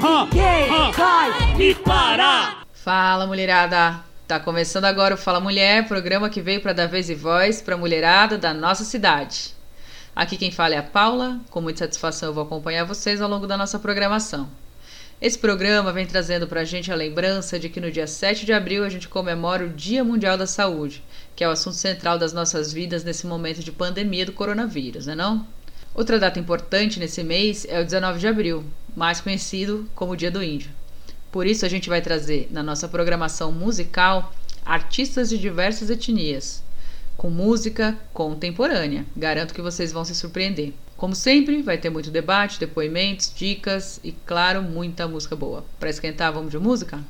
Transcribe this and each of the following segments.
Ninguém vai me parar. Fala, mulherada. Tá começando agora o Fala Mulher, programa que veio para dar vez e voz para a mulherada da nossa cidade. Aqui quem fala é a Paula. Com muita satisfação eu vou acompanhar vocês ao longo da nossa programação. Esse programa vem trazendo para a gente a lembrança de que no dia 7 de abril a gente comemora o Dia Mundial da Saúde, que é o assunto central das nossas vidas nesse momento de pandemia do coronavírus, não é não? Outra data importante nesse mês é o 19 de abril, mais conhecido como Dia do Índio. Por isso a gente vai trazer na nossa programação musical artistas de diversas etnias, com música contemporânea. Garanto que vocês vão se surpreender. Como sempre, vai ter muito debate, depoimentos, dicas e, claro, muita música boa. Para esquentar, vamos de música?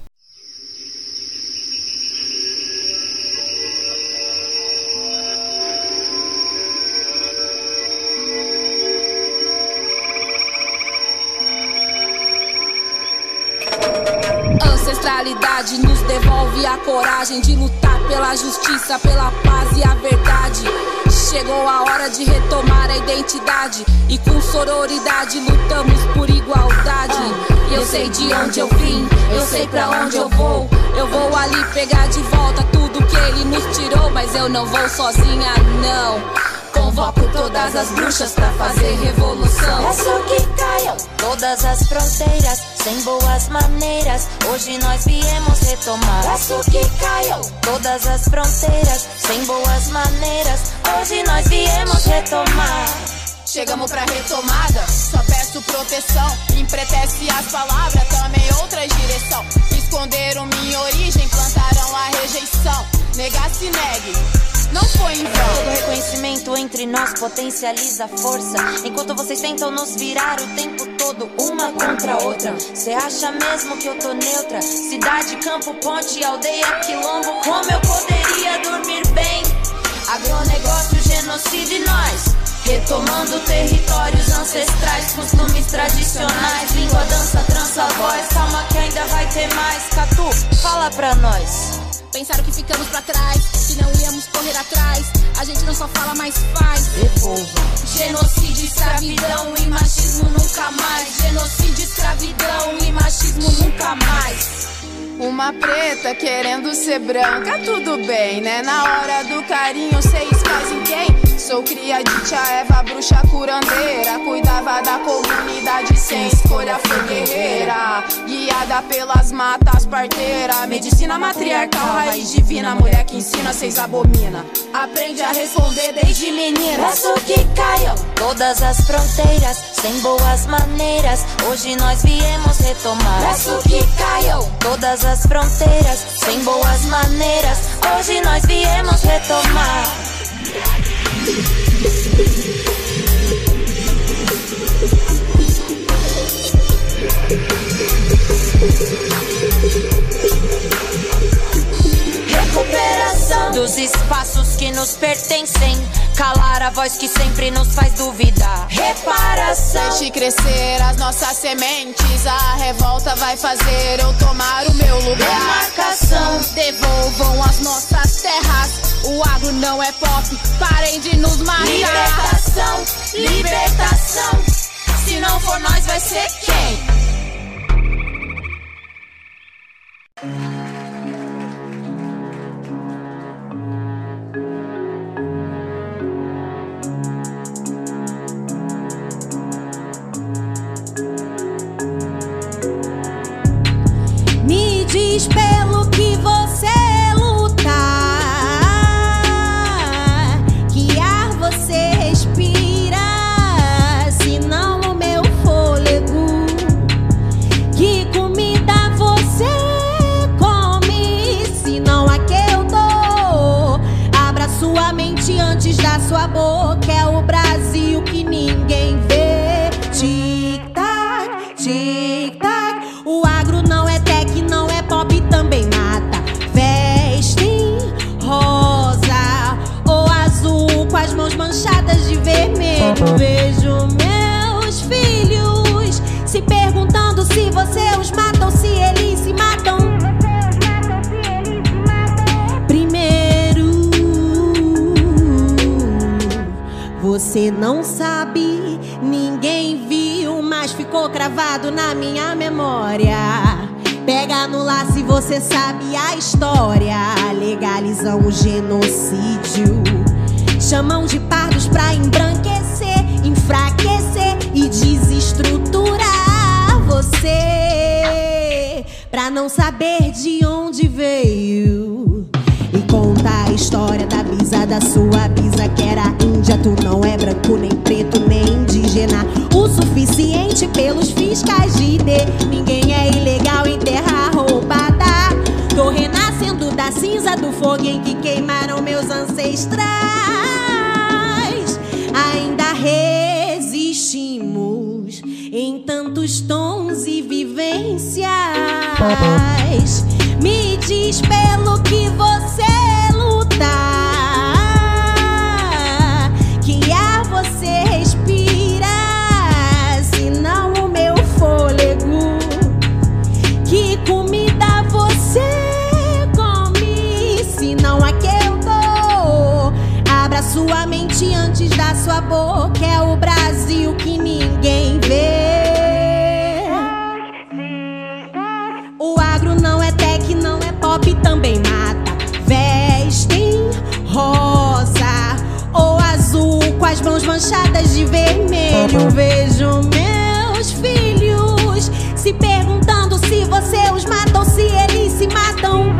Devolve a coragem de lutar pela justiça, pela paz e a verdade. Chegou a hora de retomar a identidade e com sororidade lutamos por igualdade. Eu sei de onde eu vim, eu sei pra onde eu vou. Eu vou ali pegar de volta tudo que ele nos tirou, mas eu não vou sozinha, não. Convoco todas as bruxas pra fazer revolução. Peço que caiam todas as fronteiras, sem boas maneiras. Hoje nós viemos retomar. Peço que caiam todas as fronteiras, sem boas maneiras. Hoje nós viemos retomar. Chegamos pra retomada, só peço proteção. Empretece as palavras, também outras direção. Esconderam minha origem, plantaram a rejeição. Negar se negue, não foi em vão. Todo reconhecimento entre nós potencializa a força. Enquanto vocês tentam nos virar o tempo todo, uma contra outra. Cê acha mesmo que eu tô neutra? Cidade, campo, ponte, aldeia, quilombo. Como eu poderia dormir bem? Agronegócio, genocídio e nós. Retomando territórios ancestrais, costumes tradicionais, língua, dança, trança, voz. Calma que ainda vai ter mais. Catu, fala pra nós. Pensaram que ficamos pra trás, que não correr atrás. A gente não só fala, mas faz. Devolva. Genocídio, escravidão e machismo nunca mais. Genocídio, escravidão e machismo nunca mais. Uma preta querendo ser branca, tudo bem, né? Na hora do carinho, seis fazem quem? Sou cria de tia Eva, bruxa curandeira. Cuidava da comunidade sem escolha, foi guerreira. Guiada pelas matas, parteira. Medicina matriarcal, raiz divina. Mulher que ensina, seis abomina. Aprende a responder desde menina. Peço que caiam todas as fronteiras, sem boas maneiras. Hoje nós viemos retomar. Peço que caiam todas as fronteiras, sem boas maneiras. Hoje nós viemos retomar. Recuperação dos espaços que nos pertencem. Calar a voz que sempre nos faz duvidar. Reparação. Deixe crescer as nossas sementes. A revolta vai fazer eu tomar o meu lugar. Demarcação. Devolvam as nossas terras. O agro não é pop. Parem de nos matar. Libertação, libertação. Se não for nós, vai ser quem? Me diz pelo que você sua boca é o Brasil que ninguém vê. Tic-tac, tic-tac. O agro não é tech, não é pop, também mata. Vestem rosa ou azul com as mãos manchadas de vermelho. Vejo meus filhos se perguntando se você você não sabe, ninguém viu, mas ficou cravado na minha memória. Pega no laço se você sabe a história. Legalizam o genocídio. Chamam de pardos pra embranquecer, enfraquecer e desestruturar você. Pra não saber de onde veio. E conta a história da bisa da sua bisa que era índia. Tu não é branco, nem preto, nem indígena. O suficiente pelos fiscais de ID. Ninguém é ilegal em terra roubada. Tô renascendo da cinza do fogo em que queimaram meus ancestrais. Ainda resistimos em tantos tons e vivências. Me diz pelo que você boca, é o Brasil que ninguém vê. O agro não é tech, não é pop, também mata. Vestem rosa ou azul com as mãos manchadas de vermelho. Vejo meus filhos se perguntando se você os mata ou se eles se matam.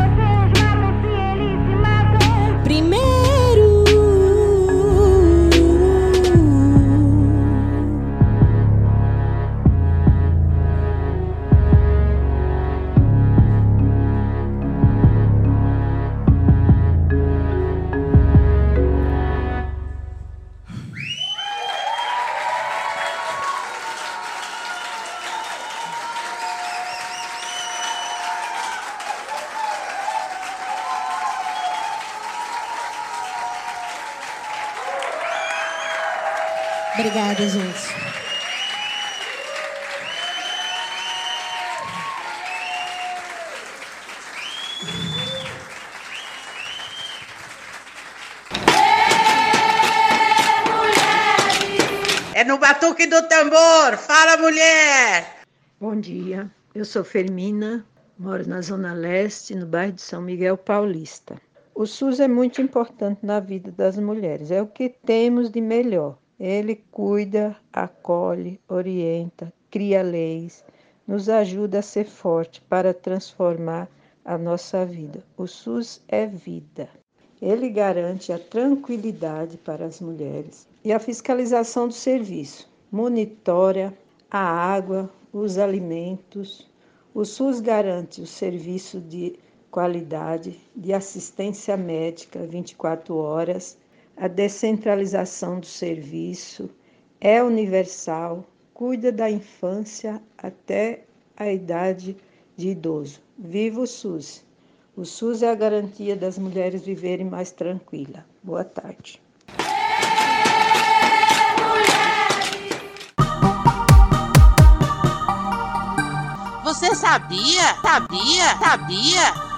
Fala, mulher! Bom dia, eu sou Fermina, moro na Zona Leste, no bairro de São Miguel Paulista. O SUS é muito importante na vida das mulheres, é o que temos de melhor. Ele cuida, acolhe, orienta, cria leis, nos ajuda a ser forte para transformar a nossa vida. O SUS é vida. Ele garante a tranquilidade para as mulheres e a fiscalização do serviço. Monitora a água, os alimentos. O SUS garante o serviço de qualidade, de assistência médica 24 horas, a descentralização do serviço, é universal, cuida da infância até a idade de idoso. Viva o SUS! O SUS é a garantia das mulheres viverem mais tranquila. Boa tarde. Você sabia? Sabia? Sabia?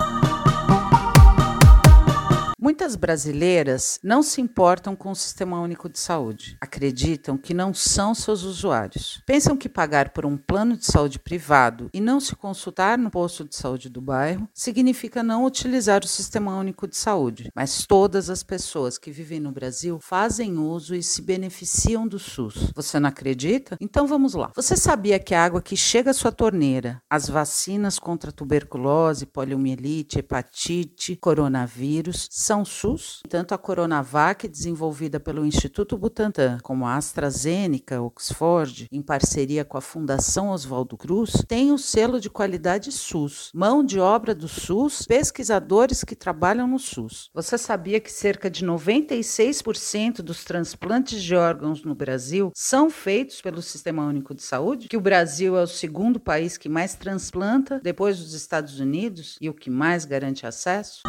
Muitas brasileiras não se importam com o Sistema Único de Saúde. Acreditam que não são seus usuários. Pensam que pagar por um plano de saúde privado e não se consultar no posto de saúde do bairro significa não utilizar o Sistema Único de Saúde. Mas todas as pessoas que vivem no Brasil fazem uso e se beneficiam do SUS. Você não acredita? Então vamos lá. Você sabia que a água que chega à sua torneira, as vacinas contra tuberculose, poliomielite, hepatite, coronavírus, são SUS, tanto a Coronavac, desenvolvida pelo Instituto Butantan, como a AstraZeneca, Oxford, em parceria com a Fundação Oswaldo Cruz, tem o selo de qualidade SUS, mão de obra do SUS, pesquisadores que trabalham no SUS. Você sabia que cerca de 96% dos transplantes de órgãos no Brasil são feitos pelo Sistema Único de Saúde? Que o Brasil é o segundo país que mais transplanta, depois dos Estados Unidos, e o que mais garante acesso?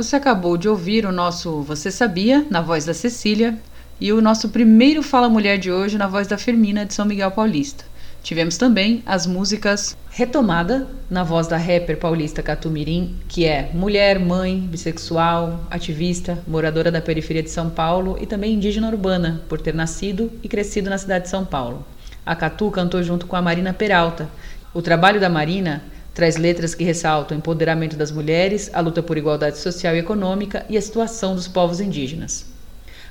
Você acabou de ouvir o nosso Você Sabia, na voz da Cecília, e o nosso primeiro Fala Mulher de hoje, na voz da Fermina, de São Miguel Paulista. Tivemos também as músicas Retomada, na voz da rapper paulista Catumirim, que é mulher, mãe, bissexual, ativista, moradora da periferia de São Paulo e também indígena urbana, por ter nascido e crescido na cidade de São Paulo. A Catu cantou junto com a Marina Peralta. O trabalho da Marina Traz letras que ressaltam o empoderamento das mulheres, a luta por igualdade social e econômica e a situação dos povos indígenas.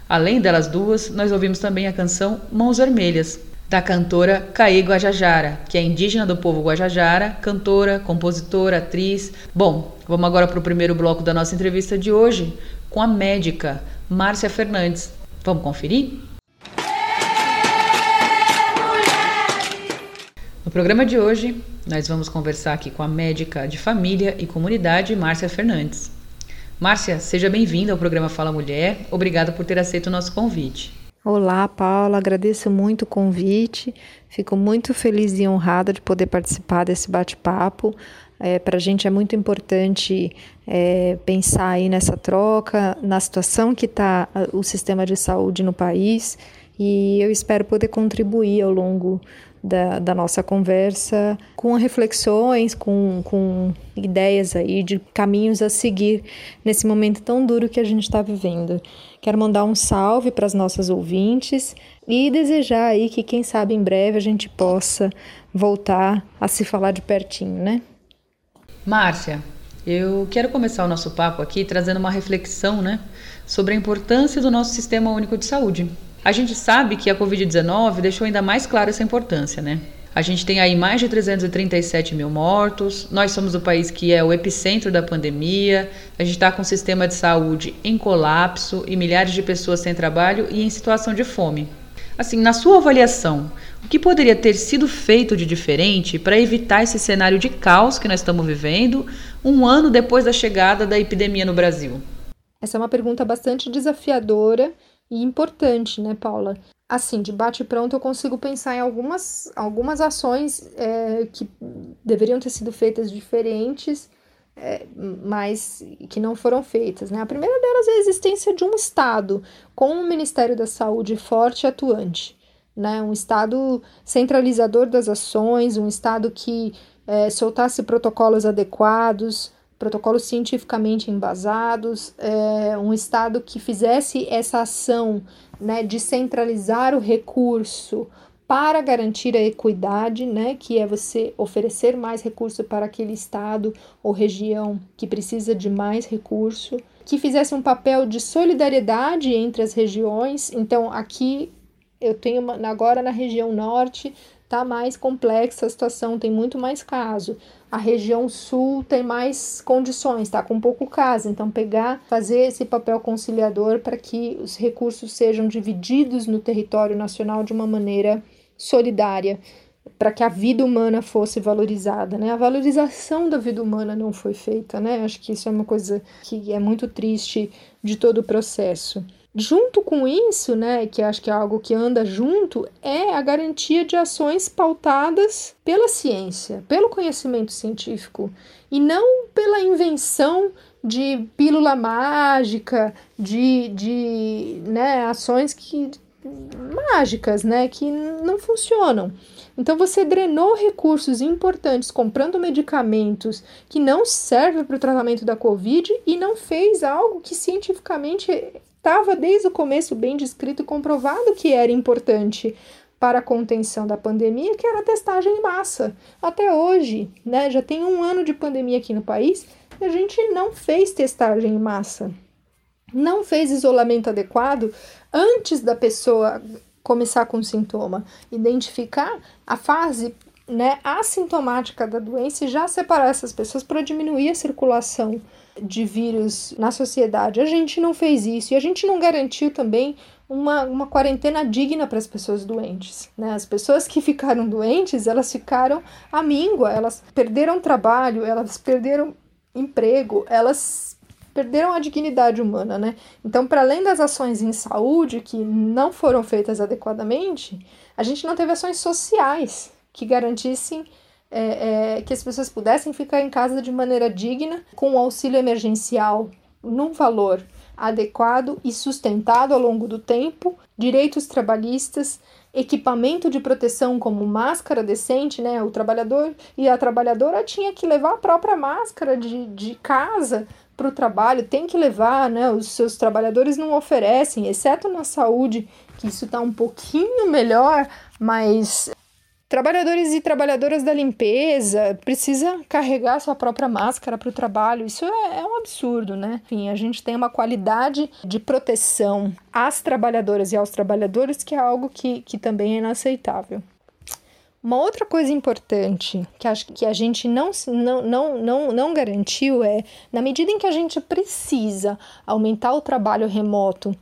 Além delas duas, nós ouvimos também a canção Mãos Vermelhas, da cantora Caê Guajajara, que é indígena do povo Guajajara, cantora, compositora, atriz. Bom, vamos agora para o primeiro bloco da nossa entrevista de hoje com a médica Márcia Fernandes. Vamos conferir? No programa de hoje, nós vamos conversar aqui com a médica de família e comunidade, Márcia Fernandes. Márcia, seja bem-vinda ao programa Fala Mulher. Obrigada por ter aceito o nosso convite. Olá, Paula. Agradeço muito o convite. Fico muito feliz e honrada de poder participar desse bate-papo. É, Para a gente é muito importante é, pensar aí nessa troca, na situação que está o sistema de saúde no país e eu espero poder contribuir ao longo da, da nossa conversa com reflexões, com, com ideias aí de caminhos a seguir nesse momento tão duro que a gente está vivendo. Quero mandar um salve para as nossas ouvintes e desejar aí que, quem sabe, em breve a gente possa voltar a se falar de pertinho, né? Márcia, eu quero começar o nosso papo aqui trazendo uma reflexão, né, sobre a importância do nosso sistema único de saúde. A gente sabe que a Covid-19 deixou ainda mais clara essa importância, né? A gente tem aí mais de 337 mil mortos, nós somos o país que é o epicentro da pandemia, a gente está com o sistema de saúde em colapso e milhares de pessoas sem trabalho e em situação de fome. Assim, na sua avaliação, o que poderia ter sido feito de diferente para evitar esse cenário de caos que nós estamos vivendo um ano depois da chegada da epidemia no Brasil? Essa é uma pergunta bastante desafiadora e importante, né, Paula? Assim, de bate pronto, eu consigo pensar em algumas, algumas ações é, que deveriam ter sido feitas diferentes, é, mas que não foram feitas. Né? A primeira delas é a existência de um Estado com um Ministério da Saúde forte e atuante. Né? Um Estado centralizador das ações, um Estado que é, soltasse protocolos adequados, protocolos cientificamente embasados, é, um Estado que fizesse essa ação né, de centralizar o recurso para garantir a equidade, né, que é você oferecer mais recurso para aquele estado ou região que precisa de mais recurso, que fizesse um papel de solidariedade entre as regiões. Então, aqui eu tenho uma, agora na região norte tá mais complexa a situação, tem muito mais caso. A região sul tem mais condições, tá com pouco caso. Então, pegar, fazer esse papel conciliador para que os recursos sejam divididos no território nacional de uma maneira solidária, para que a vida humana fosse valorizada, né? A valorização da vida humana não foi feita, né? Acho que isso é uma coisa que é muito triste de todo o processo. Junto com isso, né, que acho que é algo que anda junto, é a garantia de ações pautadas pela ciência, pelo conhecimento científico, e não pela invenção de pílula mágica, de, de né, ações que mágicas, né, que não funcionam. Então você drenou recursos importantes comprando medicamentos que não servem para o tratamento da Covid e não fez algo que cientificamente estava desde o começo bem descrito e comprovado que era importante para a contenção da pandemia, que era a testagem em massa. Até hoje, né, já tem um ano de pandemia aqui no país a gente não fez testagem em massa. Não fez isolamento adequado antes da pessoa começar com sintoma. Identificar a fase né, assintomática da doença e já separar essas pessoas para diminuir a circulação de vírus na sociedade. A gente não fez isso e a gente não garantiu também uma, uma quarentena digna para as pessoas doentes. Né? As pessoas que ficaram doentes, elas ficaram à míngua, elas perderam trabalho, elas perderam emprego, elas perderam a dignidade humana, né? Então, para além das ações em saúde que não foram feitas adequadamente, a gente não teve ações sociais que garantissem é, é, que as pessoas pudessem ficar em casa de maneira digna, com auxílio emergencial num valor adequado e sustentado ao longo do tempo, direitos trabalhistas, equipamento de proteção como máscara decente, né? O trabalhador e a trabalhadora tinha que levar a própria máscara de, de casa para o trabalho, tem que levar, né? Os seus trabalhadores não oferecem, exceto na saúde, que isso está um pouquinho melhor, mas Trabalhadores e trabalhadoras da limpeza precisa carregar sua própria máscara para o trabalho. Isso é, é, um absurdo, né? Enfim, a gente tem uma qualidade de proteção às trabalhadoras e aos trabalhadores que é algo que, que também é inaceitável. Uma outra coisa importante que acho que a gente não, não, não, não, não garantiu é, na medida em que a gente precisa aumentar o trabalho remoto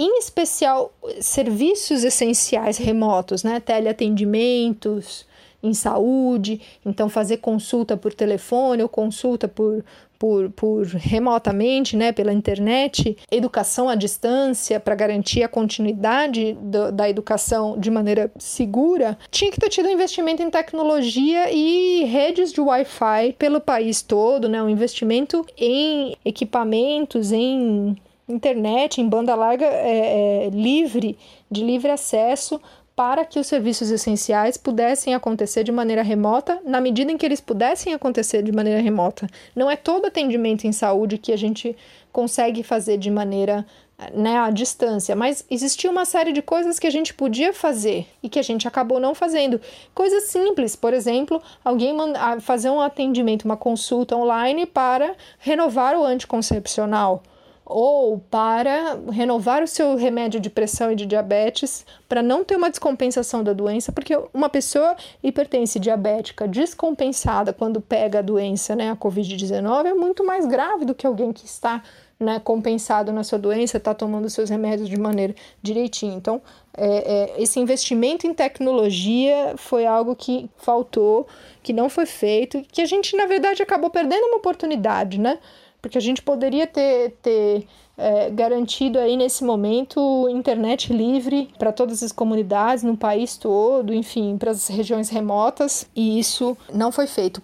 em especial serviços essenciais remotos, né? Teleatendimentos em saúde, então fazer consulta por telefone ou consulta por, por, por remotamente, né, pela internet, educação à distância para garantir a continuidade do, da educação de maneira segura, tinha que ter tido investimento em tecnologia e redes de Wi-Fi pelo país todo, né, um investimento em equipamentos, em internet em banda larga é, é, livre, de livre acesso, para que os serviços essenciais pudessem acontecer de maneira remota, na medida em que eles pudessem acontecer de maneira remota. Não é todo atendimento em saúde que a gente consegue fazer de maneira né, à distância, mas existia uma série de coisas que a gente podia fazer e que a gente acabou não fazendo. Coisas simples, por exemplo, alguém fazer um atendimento, uma consulta online para renovar o anticoncepcional ou para renovar o seu remédio de pressão e de diabetes para não ter uma descompensação da doença, porque uma pessoa hipertensa diabética descompensada quando pega a doença, né, a COVID-19, é muito mais grave do que alguém que está né, compensado na sua doença, está tomando seus remédios de maneira direitinho. Então, é, é, esse investimento em tecnologia foi algo que faltou, que não foi feito, que a gente, na verdade, acabou perdendo uma oportunidade, né? Porque a gente poderia ter, ter é, garantido aí nesse momento internet livre para todas as comunidades no país todo, enfim, para as regiões remotas, e isso não foi feito.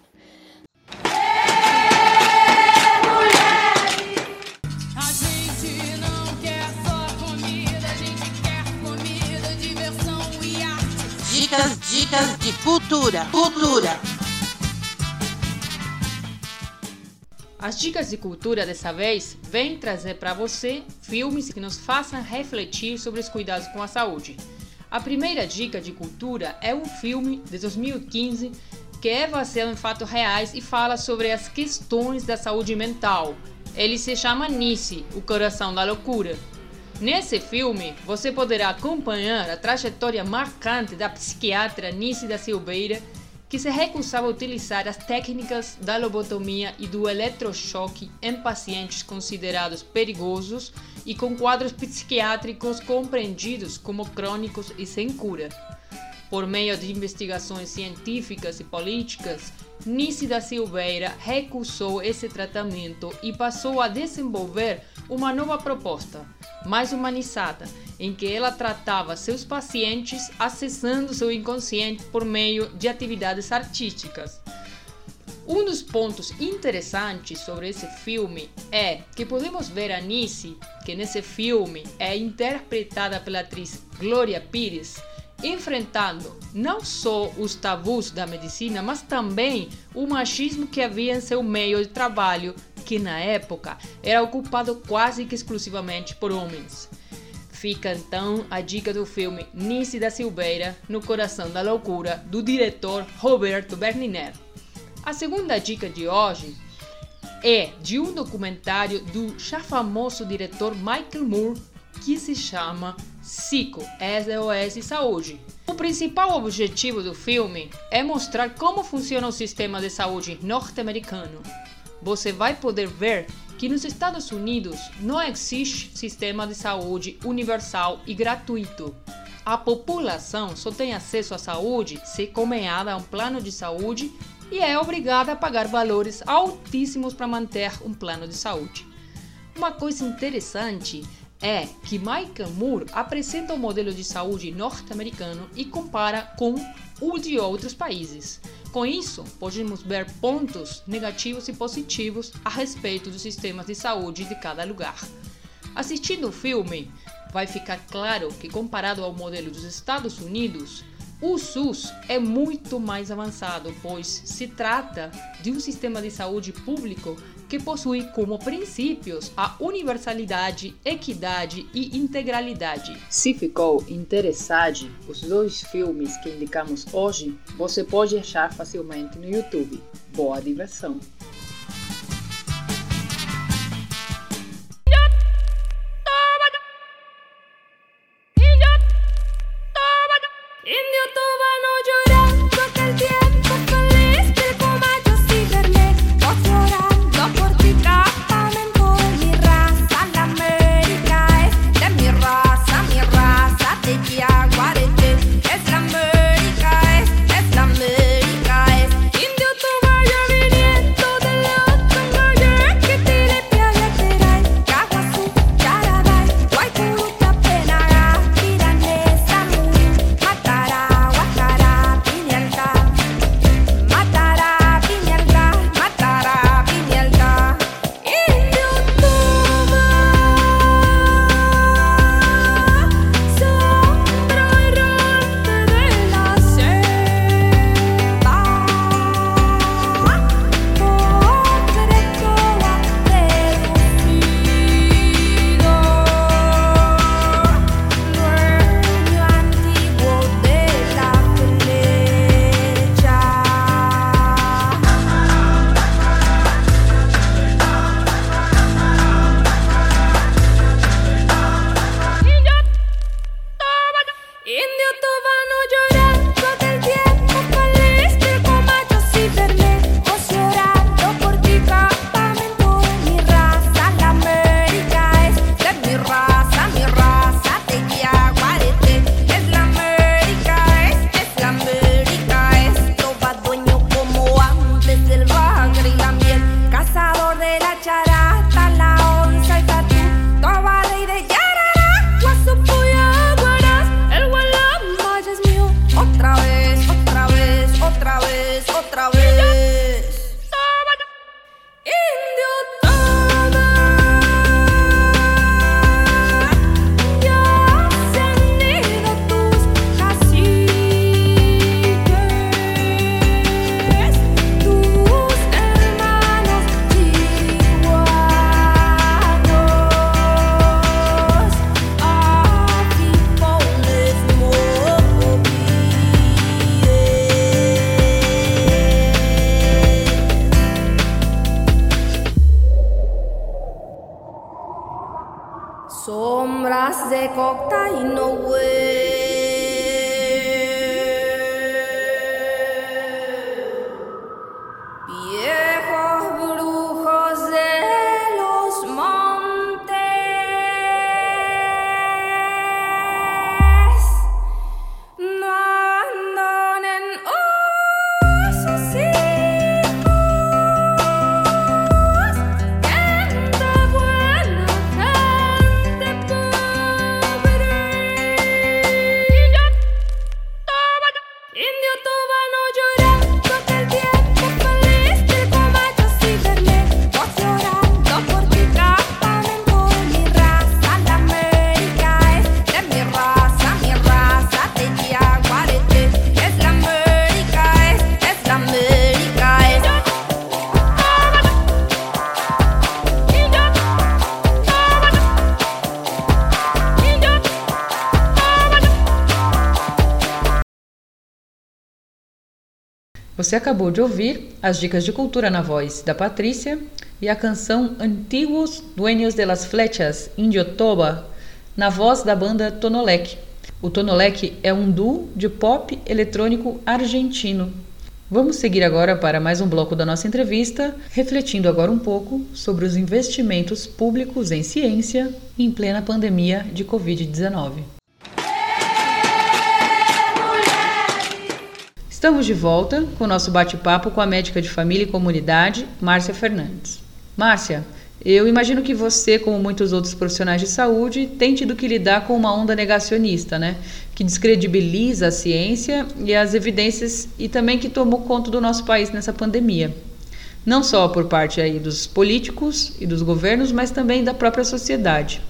Dicas, dicas de cultura, cultura. As dicas de cultura dessa vez vêm trazer para você filmes que nos façam refletir sobre os cuidados com a saúde. A primeira dica de cultura é um filme de 2015 que é baseado em fatos reais e fala sobre as questões da saúde mental. Ele se chama Nice, o coração da loucura. Nesse filme, você poderá acompanhar a trajetória marcante da psiquiatra Nice da Silveira que se recusava a utilizar as técnicas da lobotomia e do eletrochoque em pacientes considerados perigosos e com quadros psiquiátricos compreendidos como crônicos e sem cura. Por meio de investigações científicas e políticas, Nice da Silveira recusou esse tratamento e passou a desenvolver uma nova proposta, mais humanizada, em que ela tratava seus pacientes acessando seu inconsciente por meio de atividades artísticas. Um dos pontos interessantes sobre esse filme é que podemos ver a Nice, que nesse filme é interpretada pela atriz Gloria Pires, enfrentando não só os tabus da medicina, mas também o machismo que havia em seu meio de trabalho, que na época era ocupado quase que exclusivamente por homens. Fica então a dica do filme Nice da Silveira, No Coração da Loucura, do diretor Roberto Berniner. A segunda dica de hoje é de um documentário do já famoso diretor Michael Moore que se chama Psico, SOS Saúde. O principal objetivo do filme é mostrar como funciona o sistema de saúde norte-americano. Você vai poder ver que nos Estados Unidos não existe sistema de saúde universal e gratuito. A população só tem acesso à saúde se comeada a um plano de saúde e é obrigada a pagar valores altíssimos para manter um plano de saúde. Uma coisa interessante é que Michael Moore apresenta o modelo de saúde norte-americano e compara com o de outros países. Com isso, podemos ver pontos negativos e positivos a respeito dos sistemas de saúde de cada lugar. Assistindo o filme, vai ficar claro que, comparado ao modelo dos Estados Unidos, o SUS é muito mais avançado, pois se trata de um sistema de saúde público que possui como princípios a universalidade, equidade e integralidade. Se ficou interessado, os dois filmes que indicamos hoje você pode achar facilmente no YouTube. Boa diversão! Acabou de ouvir as dicas de cultura na voz da Patrícia e a canção Antiguos Dueños de las Flechas, Indiotoba, na voz da banda Tonolec. O Tonolec é um duo de pop eletrônico argentino. Vamos seguir agora para mais um bloco da nossa entrevista, refletindo agora um pouco sobre os investimentos públicos em ciência em plena pandemia de Covid-19. Estamos de volta com o nosso bate-papo com a médica de família e comunidade, Márcia Fernandes. Márcia, eu imagino que você, como muitos outros profissionais de saúde, tem tido que lidar com uma onda negacionista, né? Que descredibiliza a ciência e as evidências e também que tomou conta do nosso país nessa pandemia. Não só por parte aí dos políticos e dos governos, mas também da própria sociedade.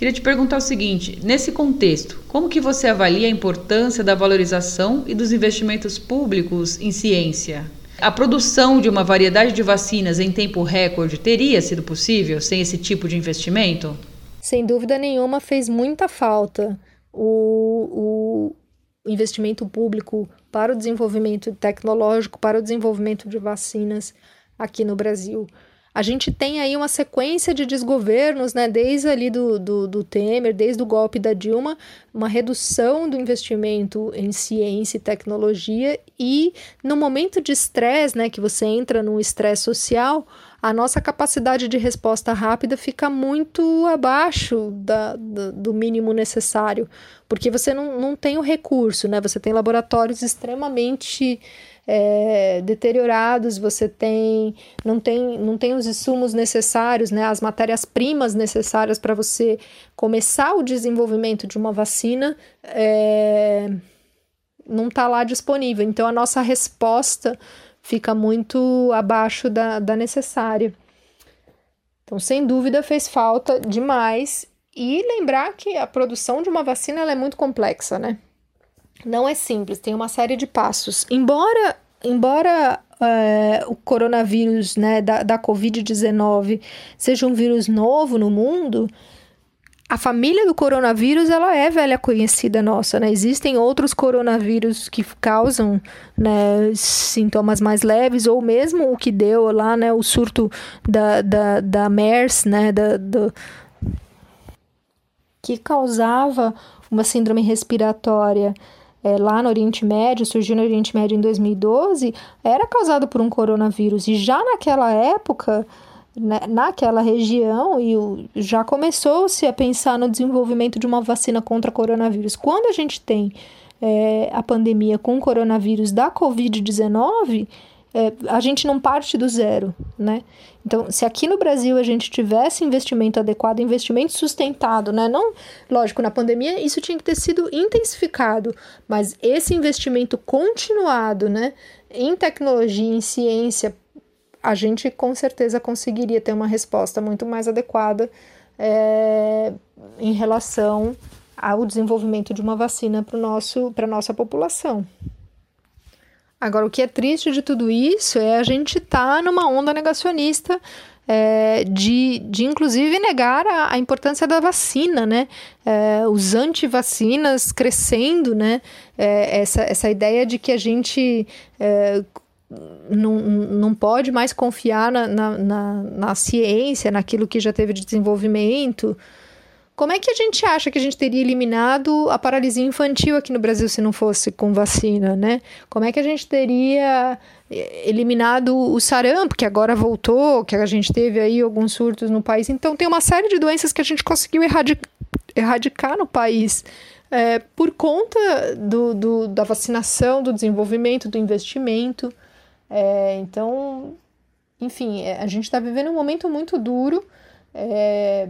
Queria te perguntar o seguinte, nesse contexto, como que você avalia a importância da valorização e dos investimentos públicos em ciência? A produção de uma variedade de vacinas em tempo recorde teria sido possível sem esse tipo de investimento? Sem dúvida nenhuma, fez muita falta o, o investimento público para o desenvolvimento tecnológico, para o desenvolvimento de vacinas aqui no Brasil. A gente tem aí uma sequência de desgovernos, né, desde ali do, do, do, Temer, desde o golpe da Dilma, uma redução do investimento em ciência e tecnologia, e no momento de estresse, né, que você entra num estresse social, a nossa capacidade de resposta rápida fica muito abaixo da, da, do mínimo necessário, porque você não, não tem o recurso, né, você tem laboratórios extremamente é, deteriorados, você tem não tem não tem os insumos necessários, né, as matérias-primas necessárias para você começar o desenvolvimento de uma vacina, é, não está lá disponível. Então a nossa resposta fica muito abaixo da, da necessária. Então, sem dúvida, fez falta demais. E lembrar que a produção de uma vacina é muito complexa, né? Não é simples, tem uma série de passos. Embora, embora é, o coronavírus né, da, da Covid-19 seja um vírus novo no mundo, a família do coronavírus ela é velha conhecida nossa, né? Existem outros coronavírus que causam né, sintomas mais leves, ou mesmo o que deu lá, né? O surto da, da, da MERS, né? Da, do, que causava uma síndrome respiratória é, lá no Oriente Médio, surgiu no Oriente Médio em 2012, era causado por um coronavírus. E já naquela época, né, naquela região, e já começou-se a pensar no desenvolvimento de uma vacina contra coronavírus. Quando a gente tem é, a pandemia com o coronavírus da Covid-19, é, a gente não parte do zero, né? Então, se aqui no Brasil a gente tivesse investimento adequado, investimento sustentado, né? Não, lógico, na pandemia isso tinha que ter sido intensificado, mas esse investimento continuado, né, em tecnologia, em ciência, a gente com certeza conseguiria ter uma resposta muito mais adequada é, em relação ao desenvolvimento de uma vacina para a nossa população. Agora, o que é triste de tudo isso é a gente estar tá numa onda negacionista é, de, de, inclusive, negar a, a importância da vacina, né? É, os anti-vacinas crescendo, né? É, essa, essa ideia de que a gente é, não, não pode mais confiar na, na, na, na ciência, naquilo que já teve de desenvolvimento. Como é que a gente acha que a gente teria eliminado a paralisia infantil aqui no Brasil se não fosse com vacina, né? Como é que a gente teria eh, eliminado o sarampo, que agora voltou, que a gente teve aí alguns surtos no país. Então, tem uma série de doenças que a gente conseguiu erradicar, erradicar no país é, por conta do, do, da vacinação, do desenvolvimento, do investimento. É, então, enfim, a gente está vivendo um momento muito duro. É,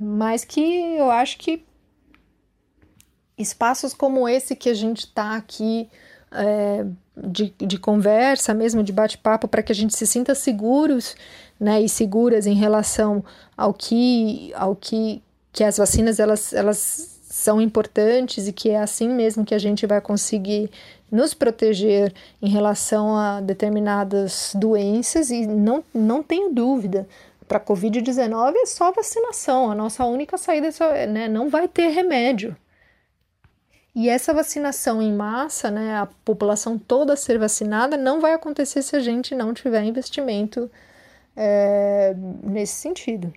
mas que eu acho que espaços como esse que a gente está aqui é, de, de conversa mesmo, de bate-papo, para que a gente se sinta seguros né, e seguras em relação ao que, ao que, que as vacinas elas, elas são importantes e que é assim mesmo que a gente vai conseguir nos proteger em relação a determinadas doenças. E não, não tenho dúvida, para a Covid-19 é só vacinação. A nossa única saída é só, né, não vai ter remédio. E essa vacinação em massa, né, a população toda ser vacinada, não vai acontecer se a gente não tiver investimento é, nesse sentido.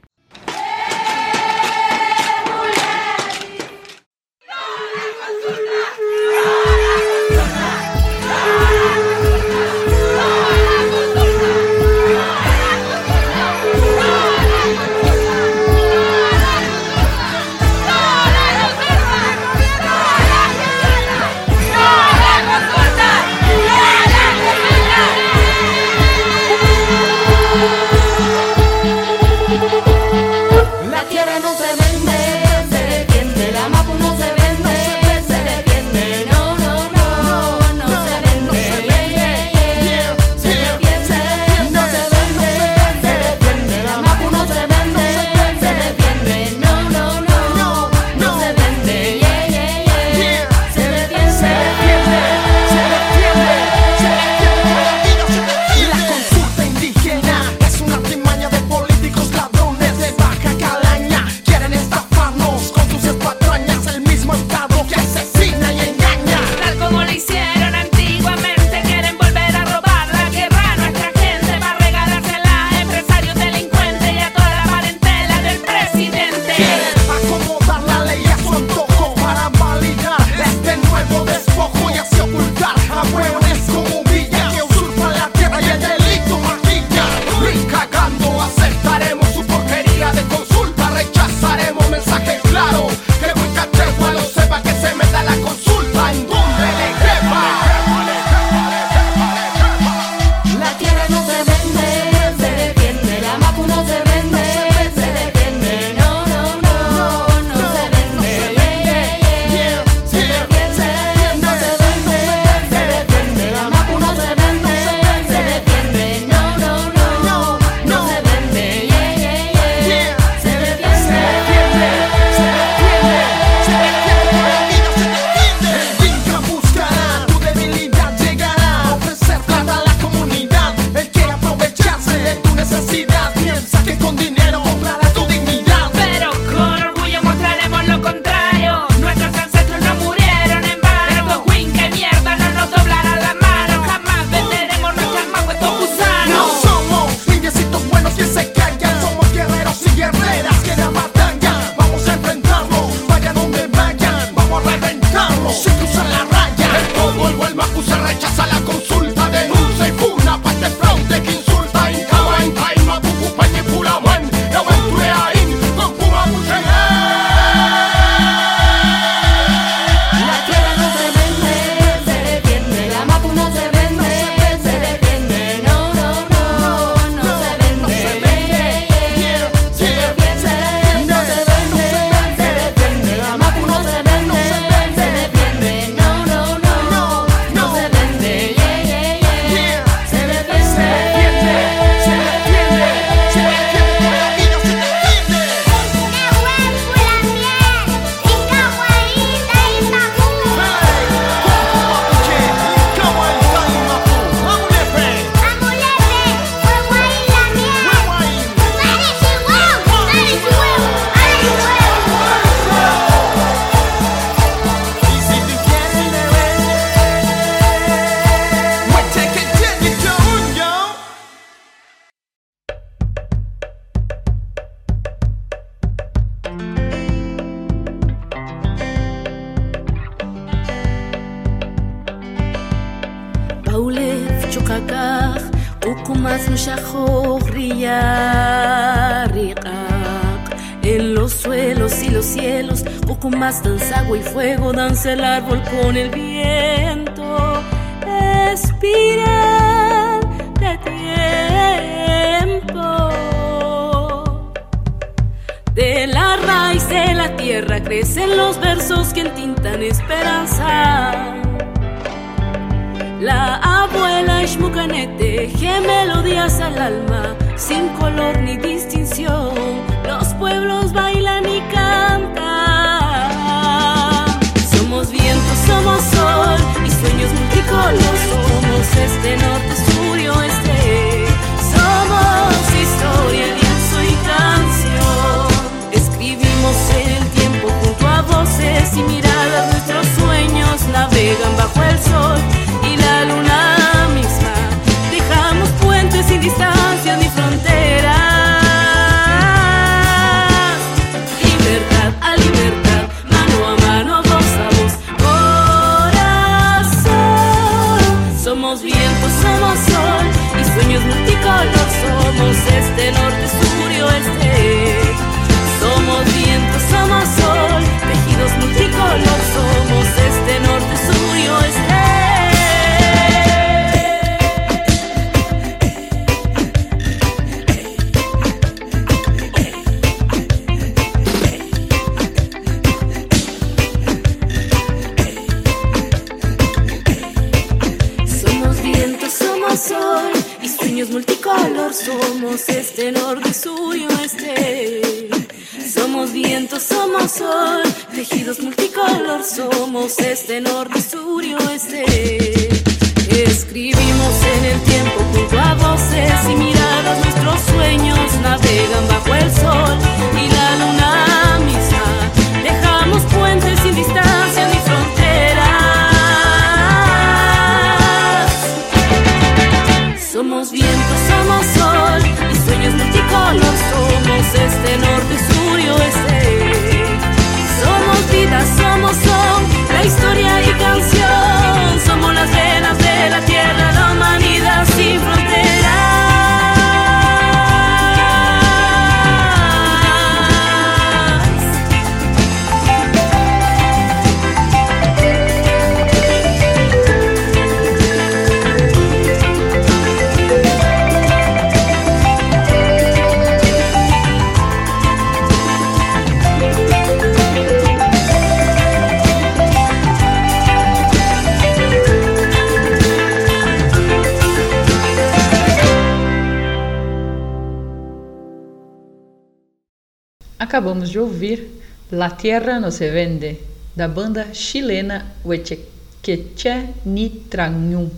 La Tierra no se vende, da banda chilena Huechequeche Nitrañum,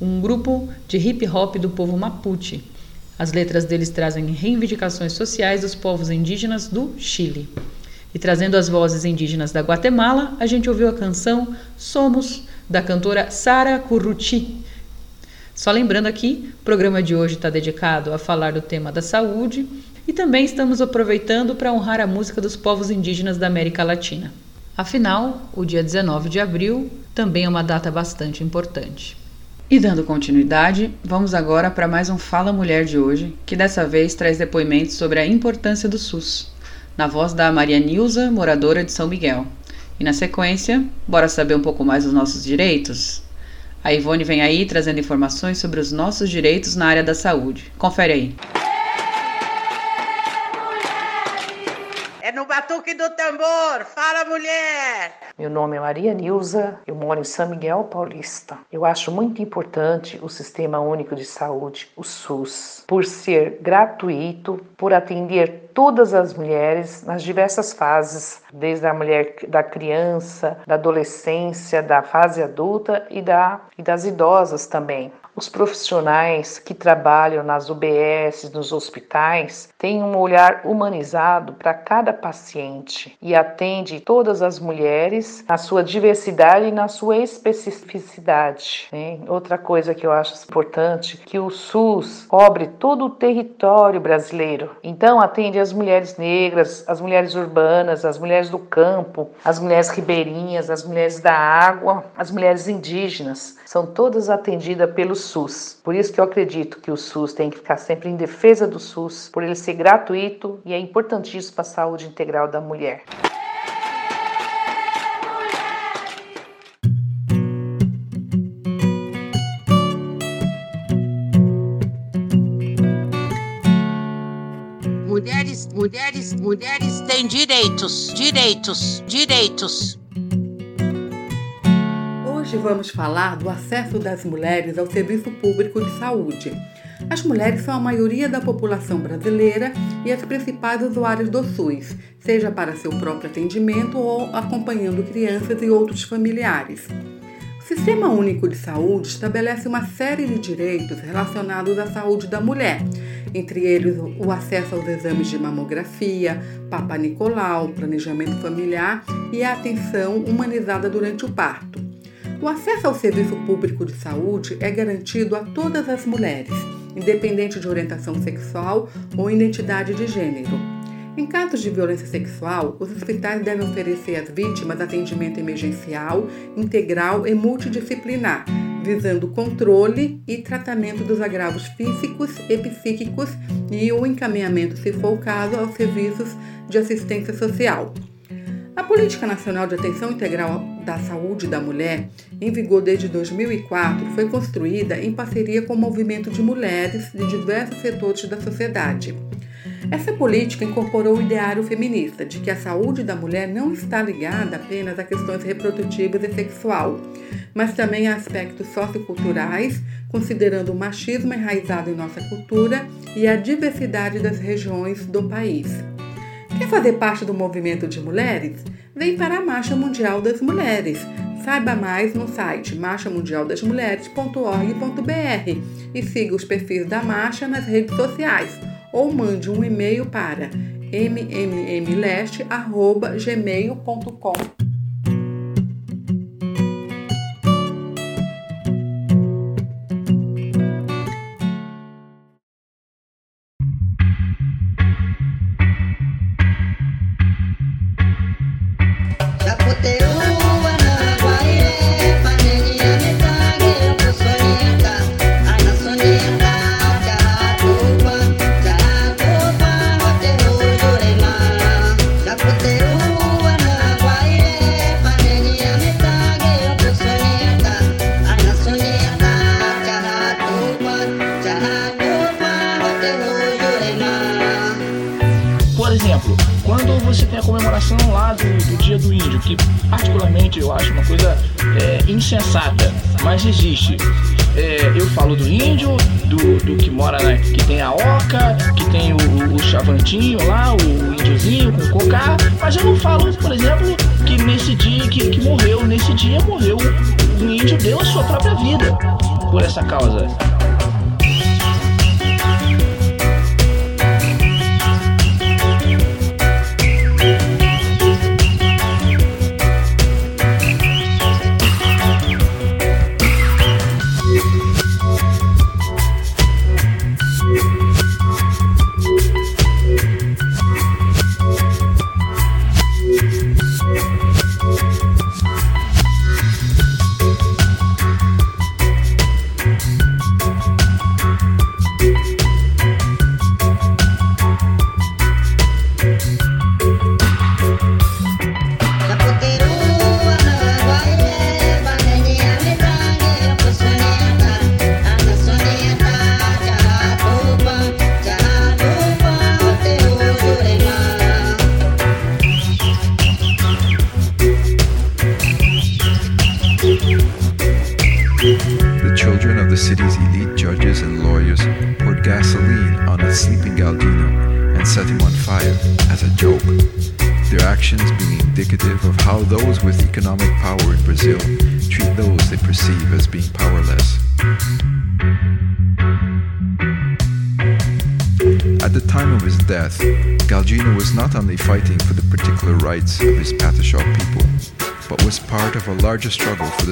um grupo de hip hop do povo Mapuche. As letras deles trazem reivindicações sociais dos povos indígenas do Chile. E trazendo as vozes indígenas da Guatemala, a gente ouviu a canção Somos, da cantora Sara Curruti. Só lembrando aqui, o programa de hoje está dedicado a falar do tema da saúde também estamos aproveitando para honrar a música dos povos indígenas da América Latina. Afinal, o dia 19 de abril também é uma data bastante importante. E dando continuidade, vamos agora para mais um Fala Mulher de hoje, que dessa vez traz depoimentos sobre a importância do SUS, na voz da Maria Nilza, moradora de São Miguel. E na sequência, bora saber um pouco mais dos nossos direitos? A Ivone vem aí trazendo informações sobre os nossos direitos na área da saúde. Confere aí. Batuque do tambor. Fala, mulher! Meu nome é Maria Nilza, eu moro em São Miguel Paulista. Eu acho muito importante o Sistema Único de Saúde, o SUS, por ser gratuito, por atender todas as mulheres nas diversas fases, desde a mulher da criança, da adolescência, da fase adulta e, da, e das idosas também. Os profissionais que trabalham nas UBS, nos hospitais, têm um olhar humanizado para cada paciente e atende todas as mulheres na sua diversidade e na sua especificidade. Né? Outra coisa que eu acho importante que o SUS cobre todo o território brasileiro. Então atende as mulheres negras, as mulheres urbanas, as mulheres do campo, as mulheres ribeirinhas, as mulheres da água, as mulheres indígenas. São todas atendidas pelo SUS. Por isso que eu acredito que o SUS tem que ficar sempre em defesa do SUS, por ele ser gratuito e é importantíssimo para a saúde integral da mulher. Mulheres, mulheres, mulheres têm direitos, direitos, direitos. Hoje vamos falar do acesso das mulheres ao serviço público de saúde. As mulheres são a maioria da população brasileira e as principais usuárias do SUS, seja para seu próprio atendimento ou acompanhando crianças e outros familiares. O Sistema Único de Saúde estabelece uma série de direitos relacionados à saúde da mulher, entre eles o acesso aos exames de mamografia, Papa Nicolau, planejamento familiar e a atenção humanizada durante o parto. O acesso ao serviço público de saúde é garantido a todas as mulheres, independente de orientação sexual ou identidade de gênero. Em casos de violência sexual, os hospitais devem oferecer às vítimas atendimento emergencial, integral e multidisciplinar, visando controle e tratamento dos agravos físicos e psíquicos e o encaminhamento, se for o caso, aos serviços de assistência social. A Política Nacional de Atenção Integral da Saúde da Mulher, em vigor desde 2004, foi construída em parceria com o movimento de mulheres de diversos setores da sociedade. Essa política incorporou o ideário feminista de que a saúde da mulher não está ligada apenas a questões reprodutivas e sexual, mas também a aspectos socioculturais, considerando o machismo enraizado em nossa cultura e a diversidade das regiões do país. Quer fazer parte do movimento de mulheres? Vem para a Marcha Mundial das Mulheres. Saiba mais no site marchamundialdasmulheres.org.br e siga os perfis da marcha nas redes sociais ou mande um e-mail para mmmleste@gmail.com.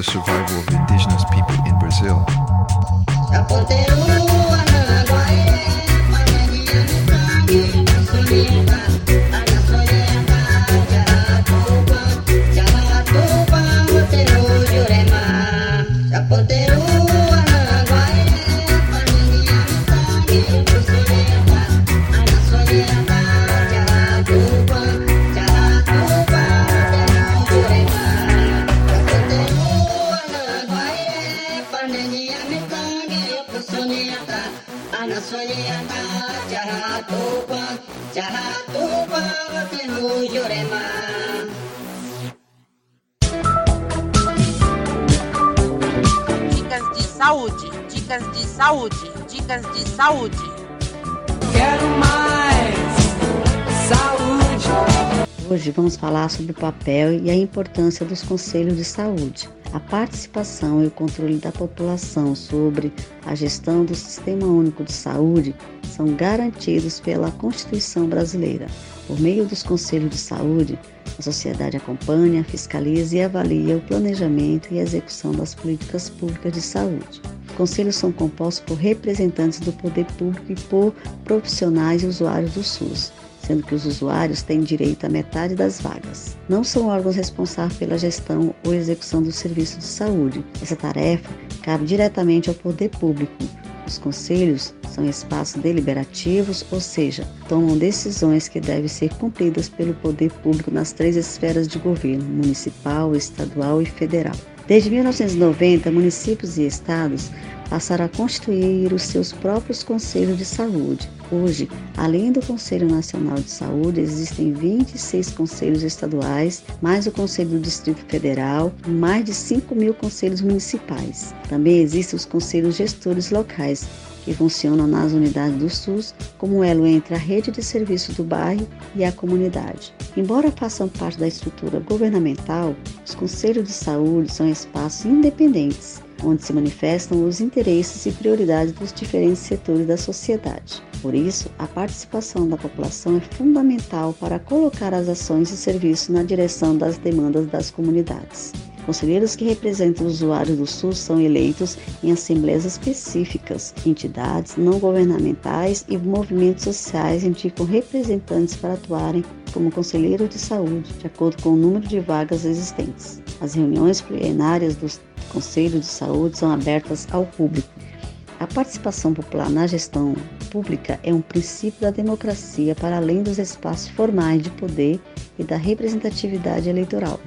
survive. Saúde, dicas de saúde. Quero mais saúde. Hoje vamos falar sobre o papel e a importância dos conselhos de saúde. A participação e o controle da população sobre a gestão do Sistema Único de Saúde são garantidos pela Constituição brasileira. Por meio dos conselhos de saúde, a sociedade acompanha, fiscaliza e avalia o planejamento e execução das políticas públicas de saúde. Os conselhos são compostos por representantes do poder público e por profissionais e usuários do SUS, sendo que os usuários têm direito a metade das vagas. Não são órgãos responsáveis pela gestão ou execução do serviço de saúde. Essa tarefa cabe diretamente ao poder público. Os conselhos são espaços deliberativos, ou seja, tomam decisões que devem ser cumpridas pelo poder público nas três esferas de governo: municipal, estadual e federal. Desde 1990, municípios e estados passaram a constituir os seus próprios conselhos de saúde. Hoje, além do Conselho Nacional de Saúde, existem 26 conselhos estaduais, mais o Conselho do Distrito Federal mais de 5 mil conselhos municipais. Também existem os conselhos gestores locais, que funcionam nas unidades do SUS como elo entre a rede de serviços do bairro e a comunidade. Embora façam parte da estrutura governamental, os conselhos de saúde são espaços independentes, onde se manifestam os interesses e prioridades dos diferentes setores da sociedade. Por isso, a participação da população é fundamental para colocar as ações e serviços na direção das demandas das comunidades. Conselheiros que representam os usuários do SUS são eleitos em assembleias específicas. Entidades não governamentais e movimentos sociais indicam representantes para atuarem como conselheiros de saúde, de acordo com o número de vagas existentes. As reuniões plenárias dos conselhos de saúde são abertas ao público. A participação popular na gestão pública é um princípio da democracia para além dos espaços formais de poder e da representatividade eleitoral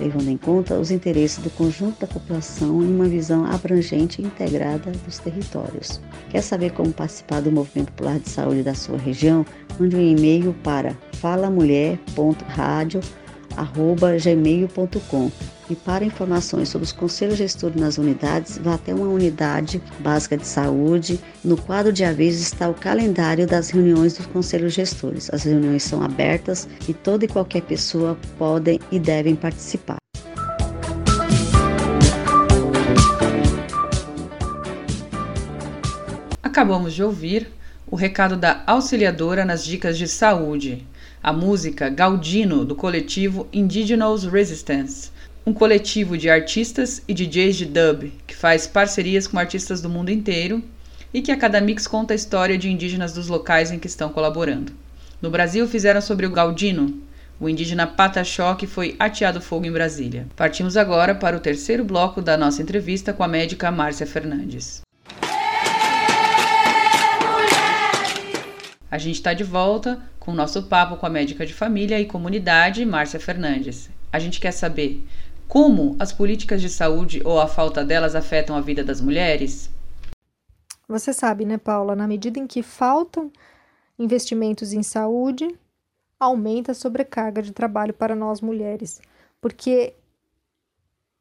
levando em conta os interesses do conjunto da população em uma visão abrangente e integrada dos territórios. Quer saber como participar do Movimento Popular de Saúde da sua região? Mande um e-mail para falamulher.radio gmail.com. E para informações sobre os conselhos gestores nas unidades, vá até uma unidade básica de saúde. No quadro de avisos está o calendário das reuniões dos conselhos gestores. As reuniões são abertas e toda e qualquer pessoa podem e devem participar. Acabamos de ouvir o recado da auxiliadora nas dicas de saúde, a música Galdino do coletivo Indigenous Resistance, um coletivo de artistas e DJs de dub que faz parcerias com artistas do mundo inteiro e que a cada mix conta a história de indígenas dos locais em que estão colaborando. No Brasil fizeram sobre o Galdino, o indígena Pataxó que foi ateado fogo em Brasília. Partimos agora para o terceiro bloco da nossa entrevista com a médica Márcia Fernandes. A gente está de volta com o nosso papo com a médica de família e comunidade, Márcia Fernandes. A gente quer saber como as políticas de saúde ou a falta delas afetam a vida das mulheres? Você sabe, né, Paula? Na medida em que faltam investimentos em saúde, aumenta a sobrecarga de trabalho para nós mulheres. Porque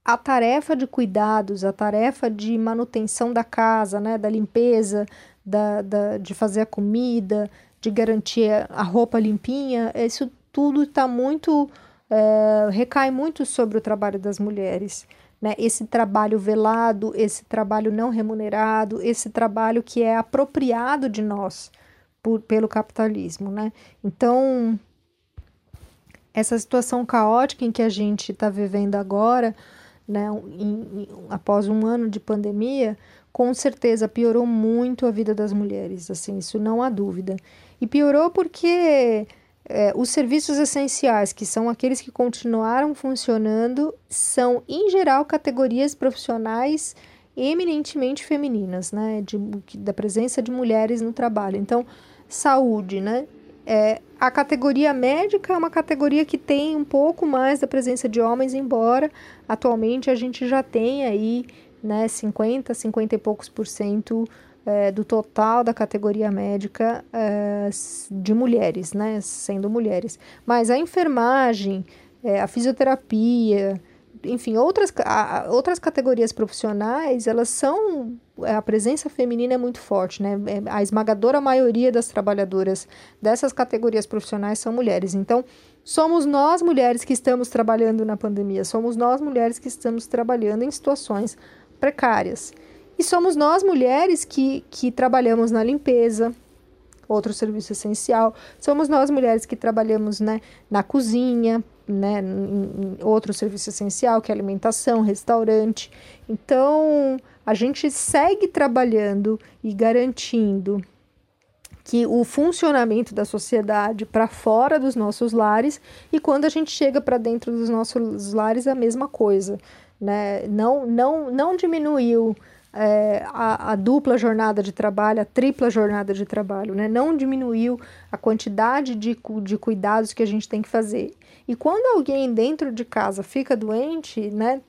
a tarefa de cuidados, a tarefa de manutenção da casa, né, da limpeza, da, da, de fazer a comida, de garantir a roupa limpinha, isso tudo está muito. É, recai muito sobre o trabalho das mulheres. Né? Esse trabalho velado, esse trabalho não remunerado, esse trabalho que é apropriado de nós por, pelo capitalismo. Né? Então, essa situação caótica em que a gente está vivendo agora, né, em, em, após um ano de pandemia, com certeza piorou muito a vida das mulheres, assim, isso não há dúvida. E piorou porque é, os serviços essenciais, que são aqueles que continuaram funcionando, são, em geral, categorias profissionais eminentemente femininas, né? De, da presença de mulheres no trabalho. Então, saúde, né? É, a categoria médica é uma categoria que tem um pouco mais da presença de homens, embora atualmente a gente já tenha aí né, 50, 50 e poucos por cento é, do total da categoria médica é, de mulheres, né, sendo mulheres. Mas a enfermagem, é, a fisioterapia, enfim, outras, a, outras categorias profissionais, elas são. A presença feminina é muito forte, né? A esmagadora maioria das trabalhadoras dessas categorias profissionais são mulheres. Então, somos nós mulheres que estamos trabalhando na pandemia, somos nós mulheres que estamos trabalhando em situações precárias. E somos nós mulheres que, que trabalhamos na limpeza, outro serviço essencial. Somos nós mulheres que trabalhamos né, na cozinha, né, outro serviço essencial, que é alimentação, restaurante. Então, a gente segue trabalhando e garantindo que o funcionamento da sociedade para fora dos nossos lares e quando a gente chega para dentro dos nossos lares a mesma coisa, né? Não não não diminuiu é, a, a, dupla jornada de trabalho, a tripla jornada de trabalho, né? Não diminuiu a quantidade de, de cuidados que a gente tem que fazer. E quando alguém dentro de casa fica doente, né,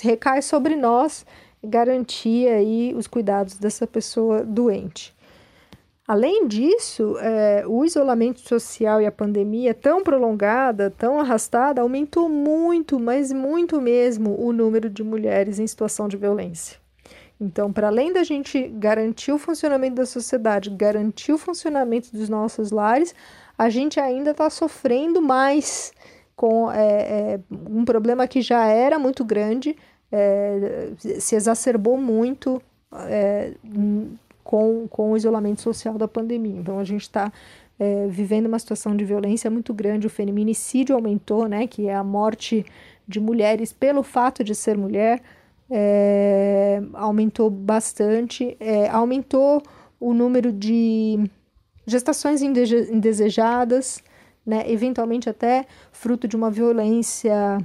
recai sobre nós garantir aí os cuidados dessa pessoa doente. Além disso, é, o isolamento social e a pandemia tão prolongada, tão arrastada, aumentou muito, mas muito mesmo, o número de mulheres em situação de violência. Então, para além da gente garantir o funcionamento da sociedade, garantir o funcionamento dos nossos lares, a gente ainda está sofrendo mais com é, é, um problema que já era muito grande, é, se exacerbou muito é, com, com o isolamento social da pandemia. Então, a gente está é, vivendo uma situação de violência muito grande. O feminicídio aumentou, né, que é a morte de mulheres pelo fato de ser mulher, é, aumentou bastante. É, aumentou o número de gestações indesejadas, né, eventualmente até fruto de uma violência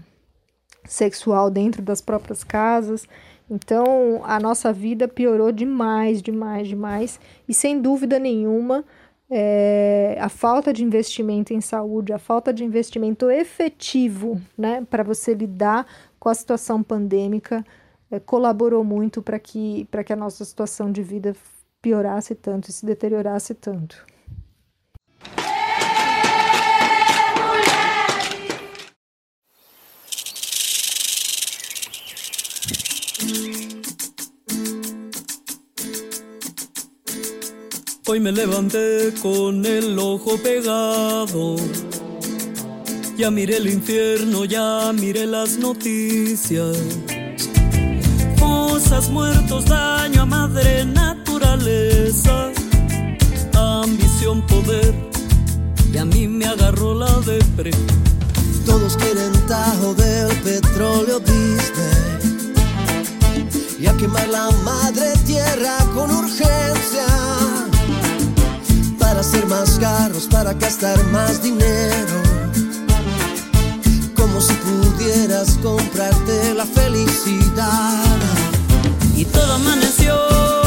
sexual dentro das próprias casas. Então, a nossa vida piorou demais, demais, demais. E sem dúvida nenhuma, é, a falta de investimento em saúde, a falta de investimento efetivo né, para você lidar com a situação pandêmica, é, colaborou muito para que, que a nossa situação de vida piorasse tanto e se deteriorasse tanto. Hoy me levanté con el ojo pegado. Ya miré el infierno, ya miré las noticias. Cosas muertos, daño a madre naturaleza. Ambición, poder, y a mí me agarró la depre. Todos quieren tajo del petróleo Disney. Y a quemar la madre tierra con urgencia hacer más carros, para gastar más dinero. Como si pudieras comprarte la felicidad. Y todo amaneció.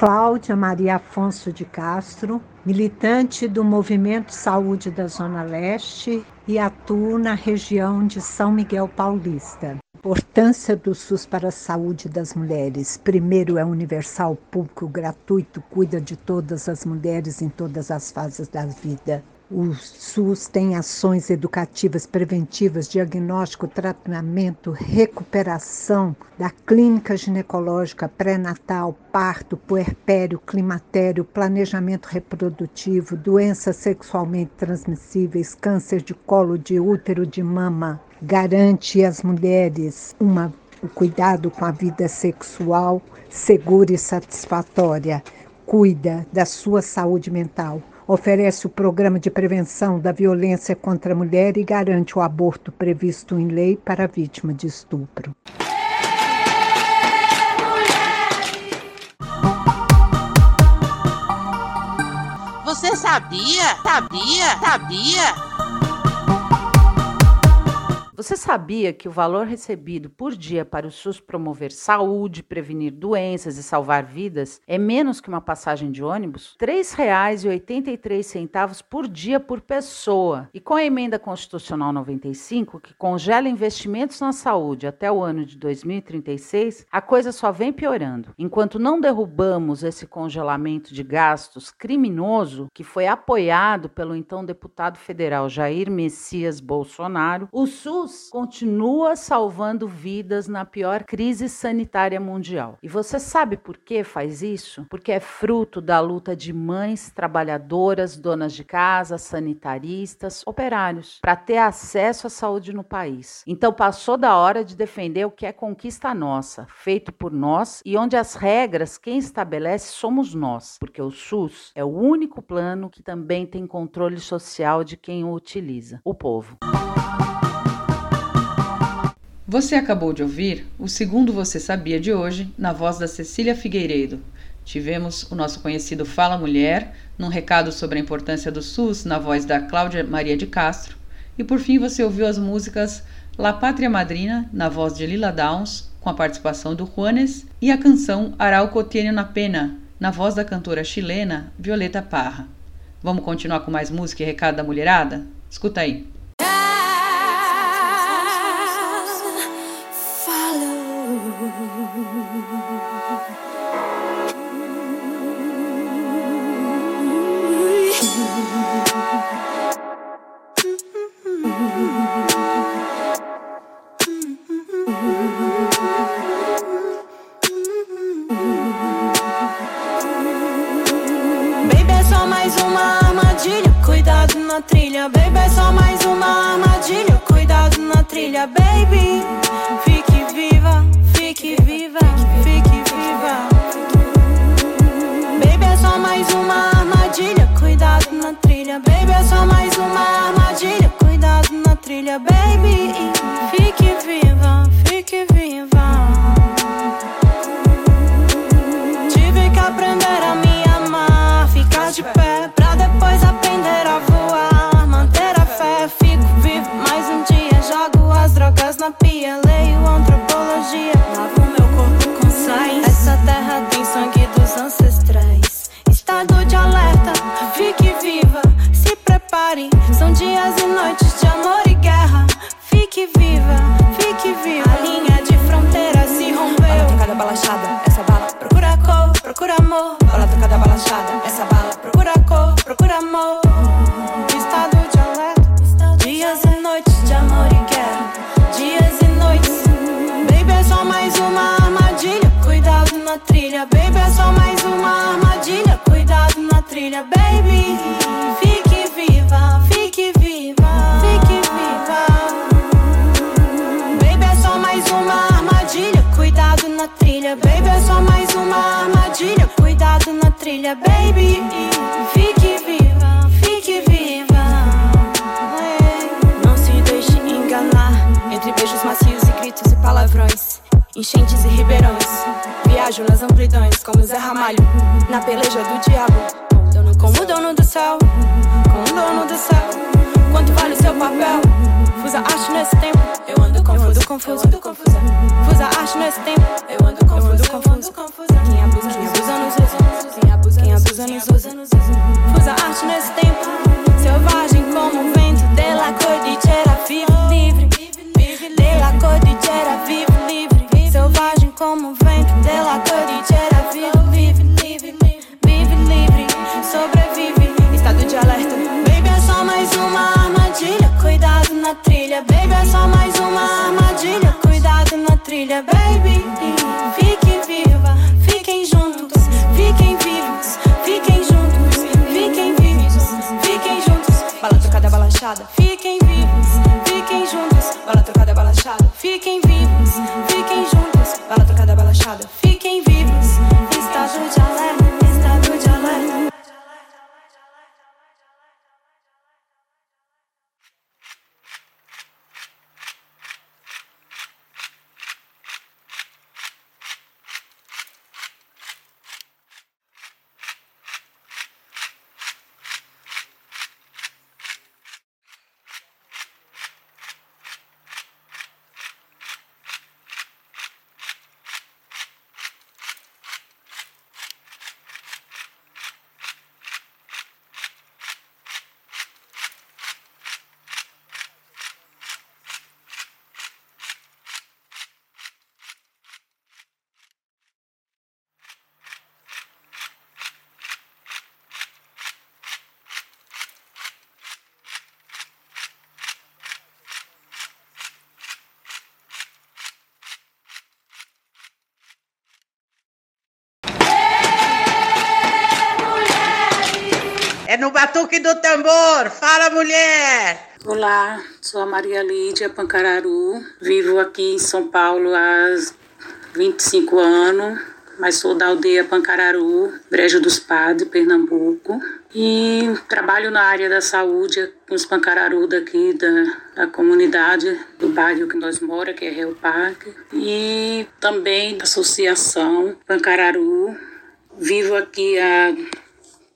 Cláudia Maria Afonso de Castro, militante do Movimento Saúde da Zona Leste e atuo na região de São Miguel Paulista. Importância do SUS para a saúde das mulheres. Primeiro, é universal, público, gratuito, cuida de todas as mulheres em todas as fases da vida. O SUS tem ações educativas preventivas, diagnóstico, tratamento, recuperação da clínica ginecológica pré-natal, parto, puerpério, climatério, planejamento reprodutivo, doenças sexualmente transmissíveis, câncer de colo de útero de mama. Garante às mulheres uma, o cuidado com a vida sexual segura e satisfatória. Cuida da sua saúde mental oferece o programa de prevenção da violência contra a mulher e garante o aborto previsto em lei para a vítima de estupro. Você sabia? Sabia? Sabia? Você sabia que o valor recebido por dia para o SUS promover saúde, prevenir doenças e salvar vidas é menos que uma passagem de ônibus? R$ 3,83 por dia por pessoa. E com a emenda constitucional 95, que congela investimentos na saúde até o ano de 2036, a coisa só vem piorando. Enquanto não derrubamos esse congelamento de gastos criminoso, que foi apoiado pelo então deputado federal Jair Messias Bolsonaro, o SUS continua salvando vidas na pior crise sanitária mundial. E você sabe por que faz isso? Porque é fruto da luta de mães trabalhadoras, donas de casa, sanitaristas, operários, para ter acesso à saúde no país. Então passou da hora de defender o que é conquista nossa, feito por nós e onde as regras quem estabelece somos nós, porque o SUS é o único plano que também tem controle social de quem o utiliza, o povo. Você acabou de ouvir o segundo Você Sabia de hoje, na voz da Cecília Figueiredo. Tivemos o nosso conhecido Fala Mulher, num recado sobre a importância do SUS, na voz da Cláudia Maria de Castro. E por fim você ouviu as músicas La Pátria Madrina, na voz de Lila Downs, com a participação do Juanes, e a canção Arauco tiene na pena, na voz da cantora chilena Violeta Parra. Vamos continuar com mais música e recado da mulherada? Escuta aí. Batuque do tambor. Fala, mulher! Olá, sou a Maria Lídia Pancararu, vivo aqui em São Paulo há 25 anos, mas sou da aldeia Pancararu, Brejo dos Padres, Pernambuco, e trabalho na área da saúde com os Pancararu daqui da, da comunidade do bairro que nós moramos, que é Rio Parque, e também da associação Pancararu. Vivo aqui há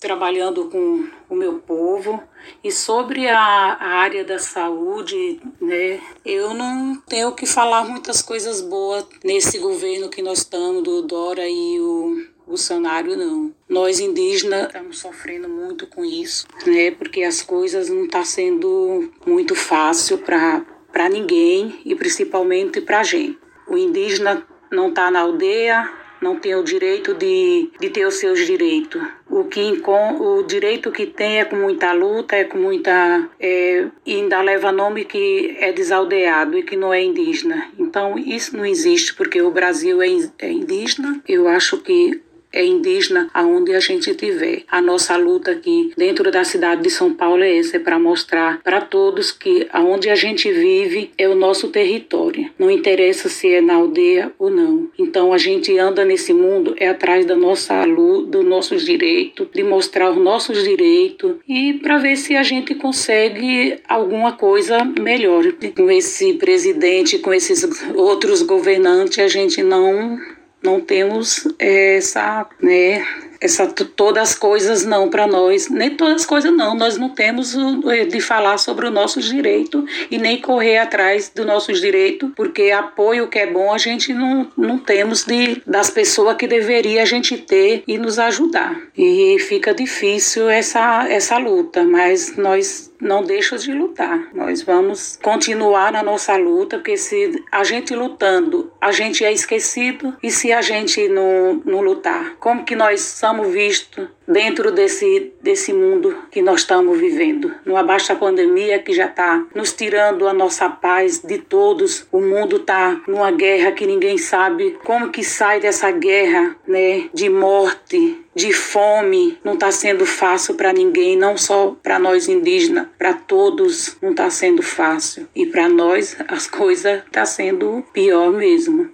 trabalhando com o meu povo. E sobre a, área da saúde, né, eu não tenho que falar muitas coisas boas nesse governo que nós estamos, do Dora e o Bolsonaro, não. Nós indígenas estamos sofrendo muito com isso, né, porque as coisas não estão tá sendo muito fácil para ninguém e principalmente para a gente. O indígena não está na aldeia, não tem o direito de, de ter os seus direitos. O, que, o direito que tem é com muita luta, é com muita. É, ainda leva nome que é desaldeado e que não é indígena. Então, isso não existe, porque o Brasil é, é indígena. Eu acho que é indígena aonde a gente estiver. A nossa luta aqui dentro da cidade de São Paulo é essa, é para mostrar para todos que aonde a gente vive é o nosso território. Não interessa se é na aldeia ou não. Então a gente anda nesse mundo é atrás da nossa luta, dos nossos direitos, de mostrar os nossos direitos e para ver se a gente consegue alguma coisa melhor. Com esse presidente, com esses outros governantes, a gente não não temos essa, né, essa todas as coisas não para nós, nem todas as coisas não, nós não temos de falar sobre os nossos direitos e nem correr atrás dos nossos direitos, porque apoio que é bom a gente não, não temos de das pessoas que deveria a gente ter e nos ajudar. E fica difícil essa essa luta, mas nós não deixa de lutar. Nós vamos continuar na nossa luta, porque se a gente lutando, a gente é esquecido, e se a gente não, não lutar, como que nós somos vistos dentro desse, desse mundo que nós estamos vivendo? Não abaixa a pandemia que já está nos tirando a nossa paz de todos. O mundo está numa guerra que ninguém sabe como que sai dessa guerra, né, de morte, de fome, não está sendo fácil para ninguém, não só para nós indígenas, para todos não está sendo fácil. E para nós as coisas tá sendo pior mesmo.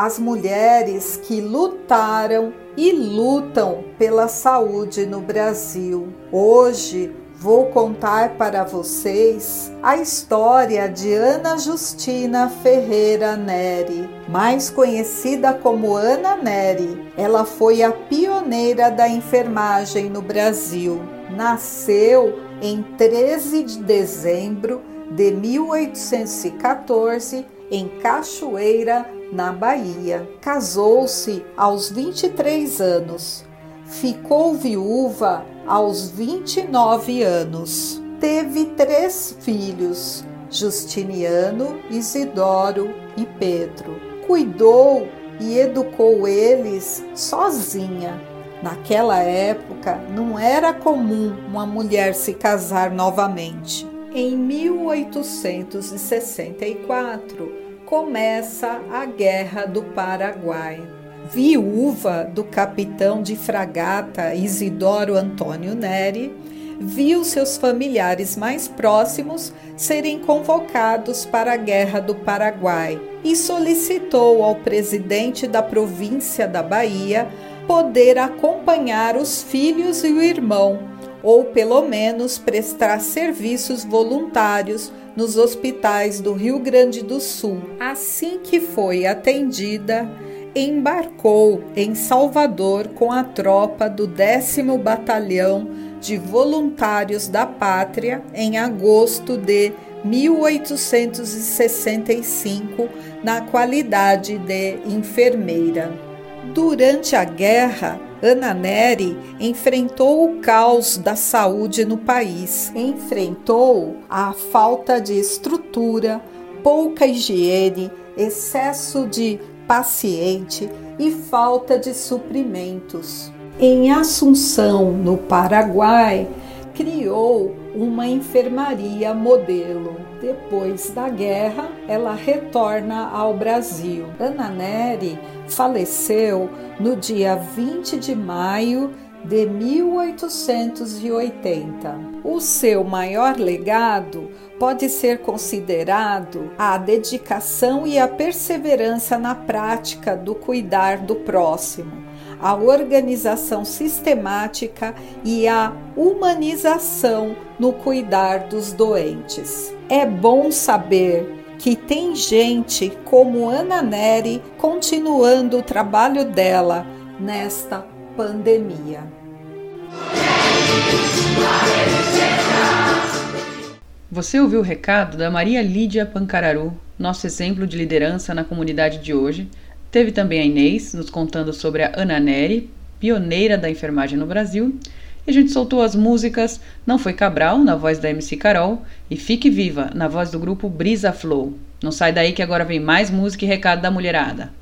As mulheres que lutaram e lutam pela saúde no Brasil. Hoje vou contar para vocês a história de Ana Justina Ferreira Neri, mais conhecida como Ana Neri. Ela foi a pioneira da enfermagem no Brasil. Nasceu em 13 de dezembro de 1814 em Cachoeira, na Bahia. Casou-se aos 23 anos. Ficou viúva aos 29 anos. Teve três filhos: Justiniano, Isidoro e Pedro. Cuidou e educou eles sozinha. Naquela época não era comum uma mulher se casar novamente. Em 1864 começa a Guerra do Paraguai. Viúva do capitão de fragata Isidoro Antônio Neri, viu seus familiares mais próximos serem convocados para a Guerra do Paraguai e solicitou ao presidente da província da Bahia poder acompanhar os filhos e o irmão, ou pelo menos prestar serviços voluntários nos hospitais do Rio Grande do Sul. Assim que foi atendida, embarcou em Salvador com a tropa do 10º Batalhão de Voluntários da Pátria em agosto de 1865, na qualidade de enfermeira. Durante a guerra, Ana Neri enfrentou o caos da saúde no país, enfrentou a falta de estrutura, pouca higiene, excesso de paciente e falta de suprimentos. Em Assunção, no Paraguai, criou uma enfermaria modelo. Depois da guerra, ela retorna ao Brasil. Ana Neri faleceu no dia 20 de maio de 1880. O seu maior legado pode ser considerado a dedicação e a perseverança na prática do cuidar do próximo, a organização sistemática e a humanização no cuidar dos doentes. É bom saber que tem gente como Ana Neri continuando o trabalho dela nesta pandemia. Você ouviu o recado da Maria Lídia Pancararu, nosso exemplo de liderança na comunidade de hoje. Teve também a Inês nos contando sobre a Ana Neri, pioneira da enfermagem no Brasil. E a gente soltou as músicas Não Foi Cabral, na voz da MC Carol, e Fique Viva, na voz do grupo Brisa Flow. Não sai daí que agora vem mais música e recado da mulherada.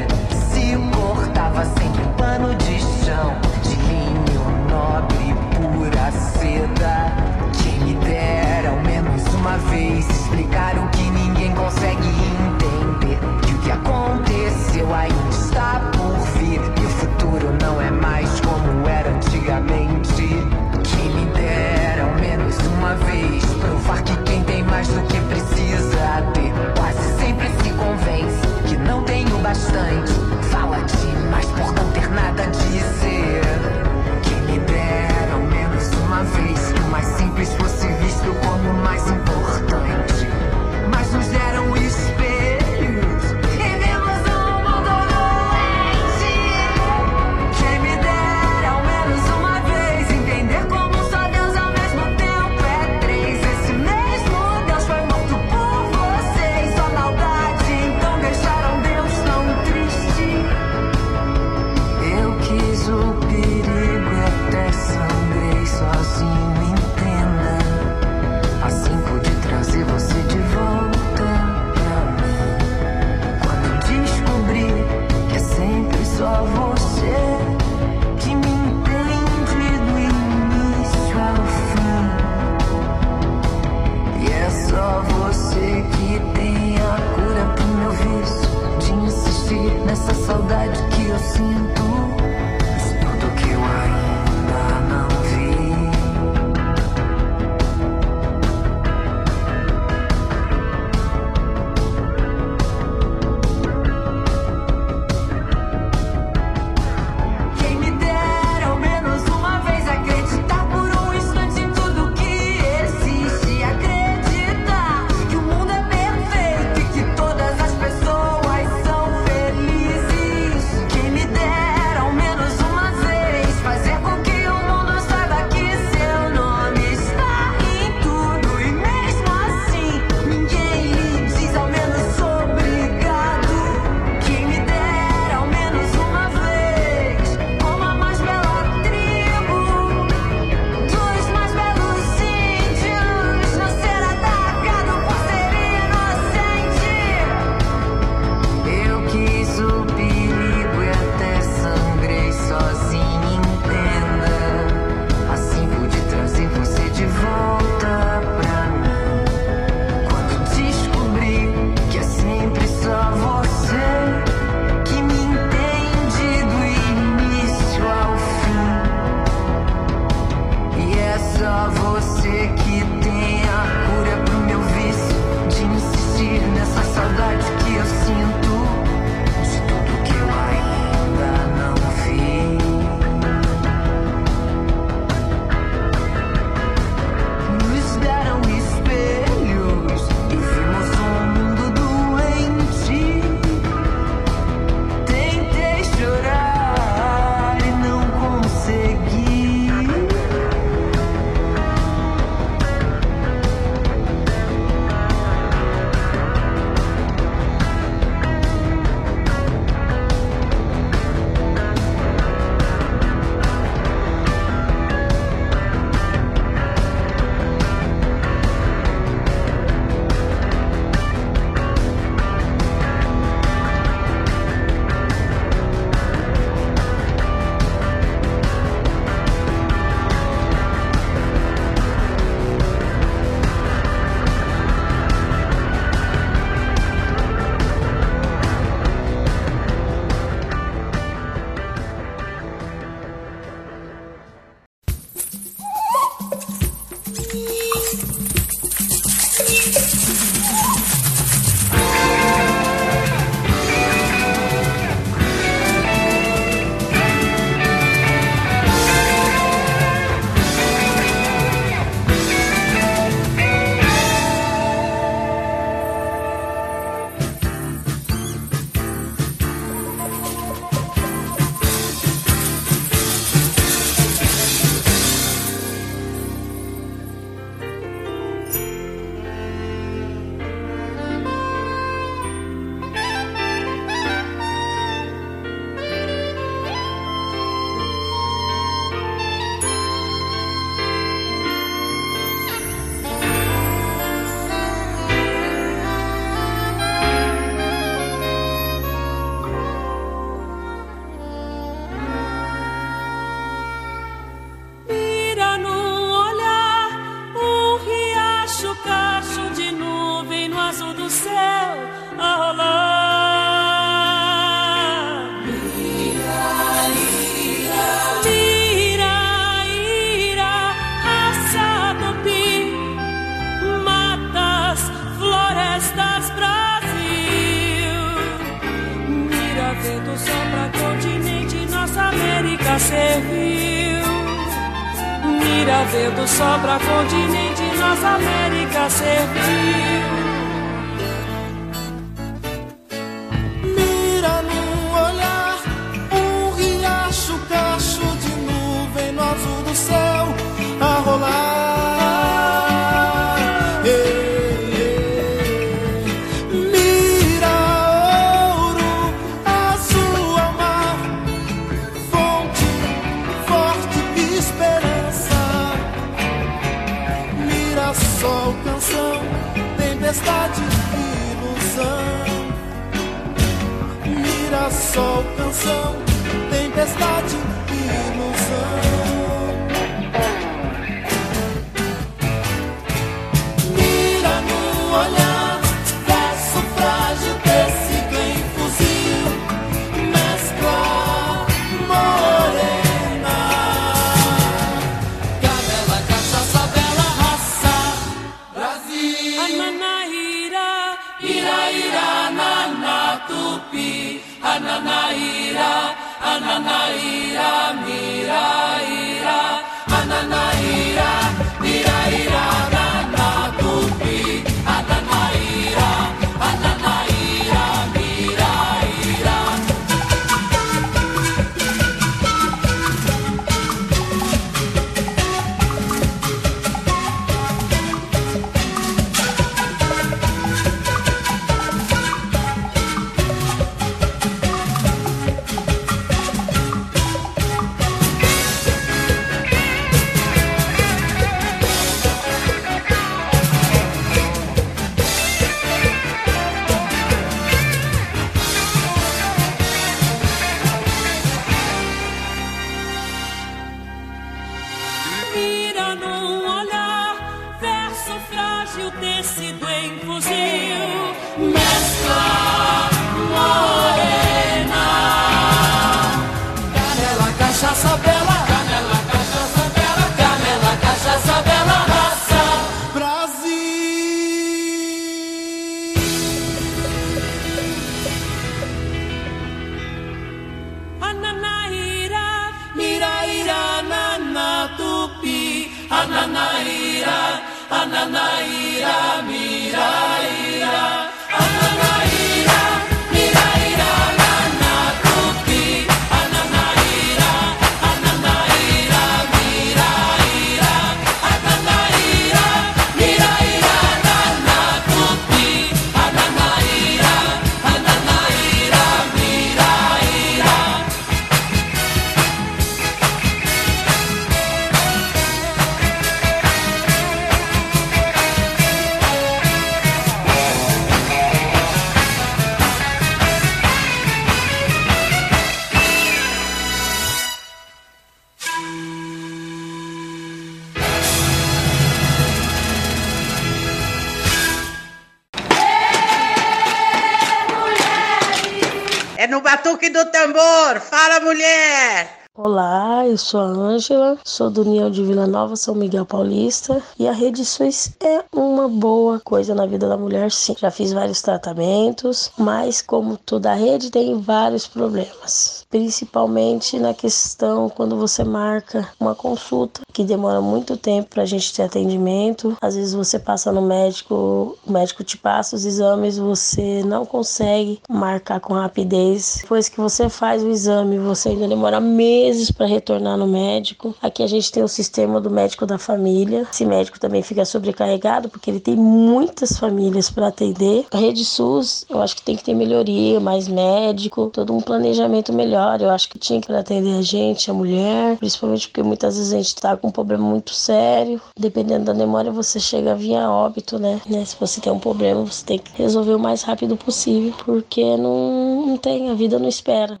Eu sou a Ângela, sou do União de Vila Nova, São Miguel Paulista e a Rede SUS é uma boa coisa na vida da mulher, sim. Já fiz vários tratamentos, mas como toda rede tem vários problemas, principalmente na questão quando você marca uma consulta que demora muito tempo para a gente ter atendimento. Às vezes você passa no médico, o médico te passa os exames, você não consegue marcar com rapidez. Depois que você faz o exame, você ainda demora meses para retornar no médico. Aqui a gente tem o sistema do médico da família. Esse médico também fica sobrecarregado porque ele tem muitas famílias para atender. A rede SUS, eu acho que tem que ter melhoria, mais médico, todo um planejamento melhor. Eu acho que tinha que atender a gente, a mulher, principalmente porque muitas vezes a gente está com um problema muito sério. Dependendo da demora, você chega a vir a óbito, né? né? Se você tem um problema, você tem que resolver o mais rápido possível, porque não, não tem, a vida não espera.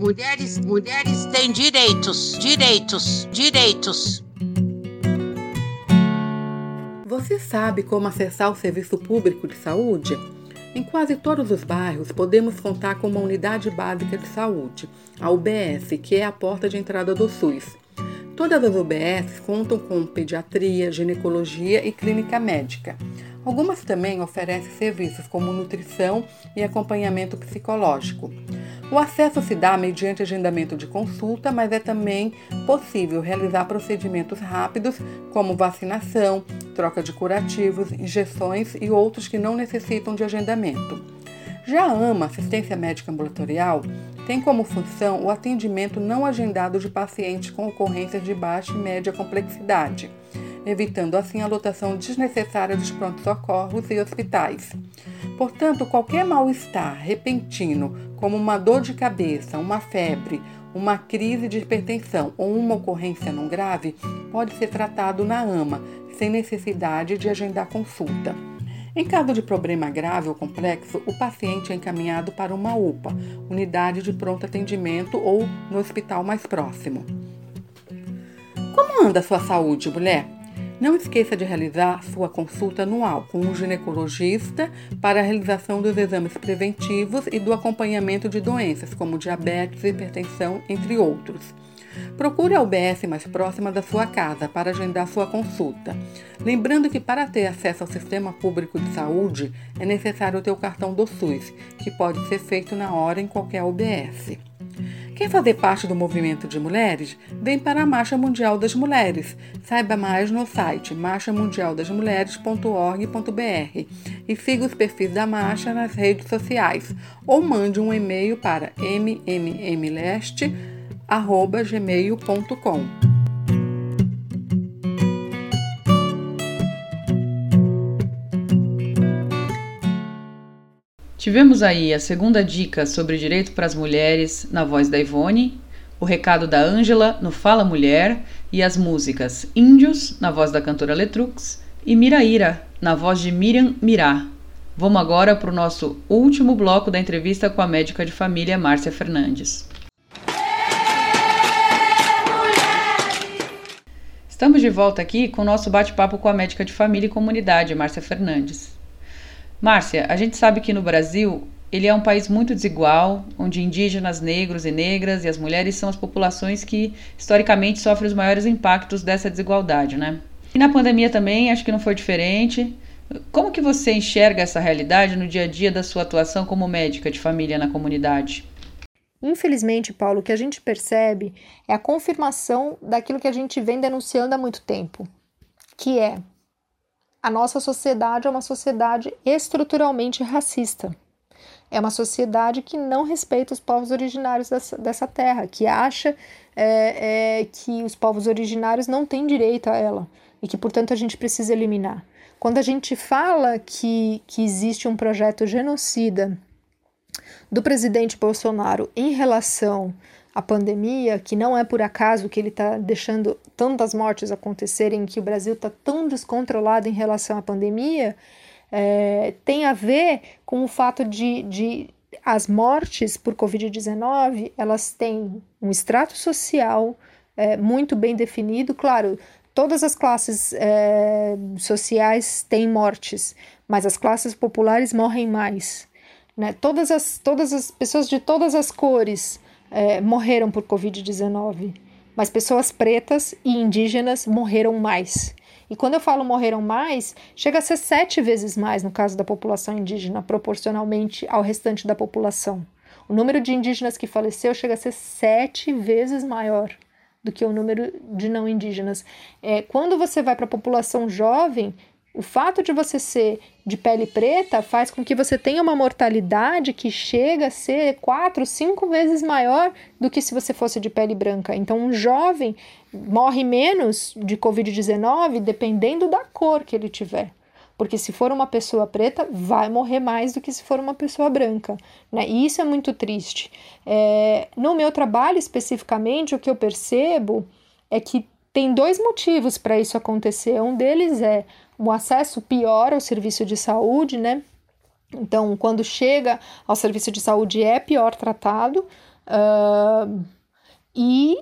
Mulheres, mulheres, têm direitos, direitos, direitos. Você sabe como acessar o serviço público de saúde? Em quase todos os bairros podemos contar com uma unidade básica de saúde, a UBS, que é a porta de entrada do SUS. Todas as UBS contam com pediatria, ginecologia e clínica médica. Algumas também oferecem serviços como nutrição e acompanhamento psicológico. O acesso se dá mediante agendamento de consulta, mas é também possível realizar procedimentos rápidos, como vacinação, troca de curativos, injeções e outros que não necessitam de agendamento. Já a AMA, Assistência Médica Ambulatorial, tem como função o atendimento não agendado de pacientes com ocorrências de baixa e média complexidade, evitando assim a lotação desnecessária dos prontos-socorros e hospitais. Portanto, qualquer mal-estar repentino, como uma dor de cabeça, uma febre, uma crise de hipertensão ou uma ocorrência não grave, pode ser tratado na AMA, sem necessidade de agendar consulta. Em caso de problema grave ou complexo, o paciente é encaminhado para uma UPA, unidade de pronto atendimento ou no hospital mais próximo. Como anda a sua saúde, mulher? Não esqueça de realizar sua consulta anual com um ginecologista para a realização dos exames preventivos e do acompanhamento de doenças como diabetes, hipertensão, entre outros. Procure a UBS mais próxima da sua casa para agendar sua consulta. Lembrando que para ter acesso ao Sistema Público de Saúde é necessário ter o cartão do SUS, que pode ser feito na hora em qualquer UBS. Quer fazer parte do movimento de mulheres? Vem para a Marcha Mundial das Mulheres. Saiba mais no site marchamundialdasmulheres.org.br e siga os perfis da marcha nas redes sociais ou mande um e-mail para mmmleste@gmail.com. Tivemos aí a segunda dica sobre direito para as mulheres na voz da Ivone, o recado da Ângela no Fala Mulher e as músicas Índios na voz da cantora Letrux e Miraíra na voz de Miriam Mirá. Vamos agora para o nosso último bloco da entrevista com a médica de família Márcia Fernandes. Estamos de volta aqui com o nosso bate-papo com a médica de família e comunidade, Márcia Fernandes. Márcia, a gente sabe que no Brasil ele é um país muito desigual, onde indígenas, negros e negras e as mulheres são as populações que historicamente sofrem os maiores impactos dessa desigualdade, né? E na pandemia também acho que não foi diferente. Como que você enxerga essa realidade no dia a dia da sua atuação como médica de família na comunidade? Infelizmente, Paulo, o que a gente percebe é a confirmação daquilo que a gente vem denunciando há muito tempo, que é a nossa sociedade é uma sociedade estruturalmente racista. É uma sociedade que não respeita os povos originários dessa, dessa terra, que acha é, é, que os povos originários não têm direito a ela e que, portanto, a gente precisa eliminar. Quando a gente fala que, que existe um projeto genocida do presidente Bolsonaro em relação a pandemia, que não é por acaso que ele está deixando tantas mortes acontecerem, que o Brasil está tão descontrolado em relação à pandemia, é, tem a ver com o fato de, de as mortes por Covid-19 elas têm um extrato social é, muito bem definido, claro. Todas as classes é, sociais têm mortes, mas as classes populares morrem mais. Né? Todas, as, todas as pessoas de todas as cores é, morreram por Covid-19, mas pessoas pretas e indígenas morreram mais. E quando eu falo morreram mais, chega a ser sete vezes mais no caso da população indígena, proporcionalmente ao restante da população. O número de indígenas que faleceu chega a ser sete vezes maior do que o número de não indígenas. É, quando você vai para a população jovem, o fato de você ser de pele preta faz com que você tenha uma mortalidade que chega a ser quatro, cinco vezes maior do que se você fosse de pele branca. Então, um jovem morre menos de Covid-19 dependendo da cor que ele tiver. Porque se for uma pessoa preta, vai morrer mais do que se for uma pessoa branca. Né? E isso é muito triste. É, no meu trabalho especificamente, o que eu percebo é que tem dois motivos para isso acontecer. Um deles é o acesso pior ao serviço de saúde, né? Então, quando chega ao serviço de saúde, é pior tratado. Uh, e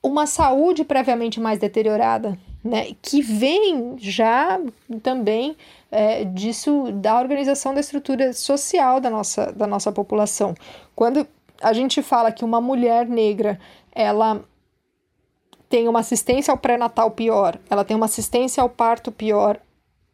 uma saúde previamente mais deteriorada, né? Que vem já também é, disso, da organização da estrutura social da nossa, da nossa população. Quando a gente fala que uma mulher negra, ela tem uma assistência ao pré-natal pior, ela tem uma assistência ao parto pior,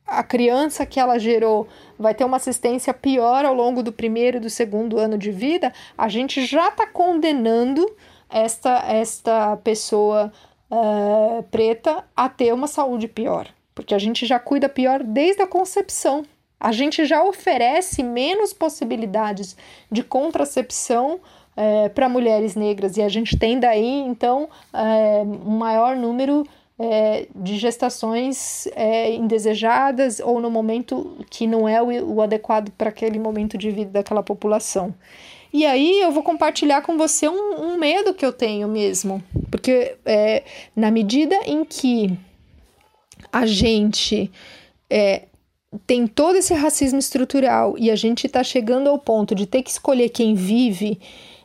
a criança que ela gerou vai ter uma assistência pior ao longo do primeiro e do segundo ano de vida, a gente já está condenando esta, esta pessoa uh, preta a ter uma saúde pior, porque a gente já cuida pior desde a concepção. A gente já oferece menos possibilidades de contracepção é, para mulheres negras e a gente tem daí então é, um maior número é, de gestações é, indesejadas ou no momento que não é o, o adequado para aquele momento de vida daquela população. E aí eu vou compartilhar com você um, um medo que eu tenho mesmo, porque é, na medida em que a gente é, tem todo esse racismo estrutural e a gente está chegando ao ponto de ter que escolher quem vive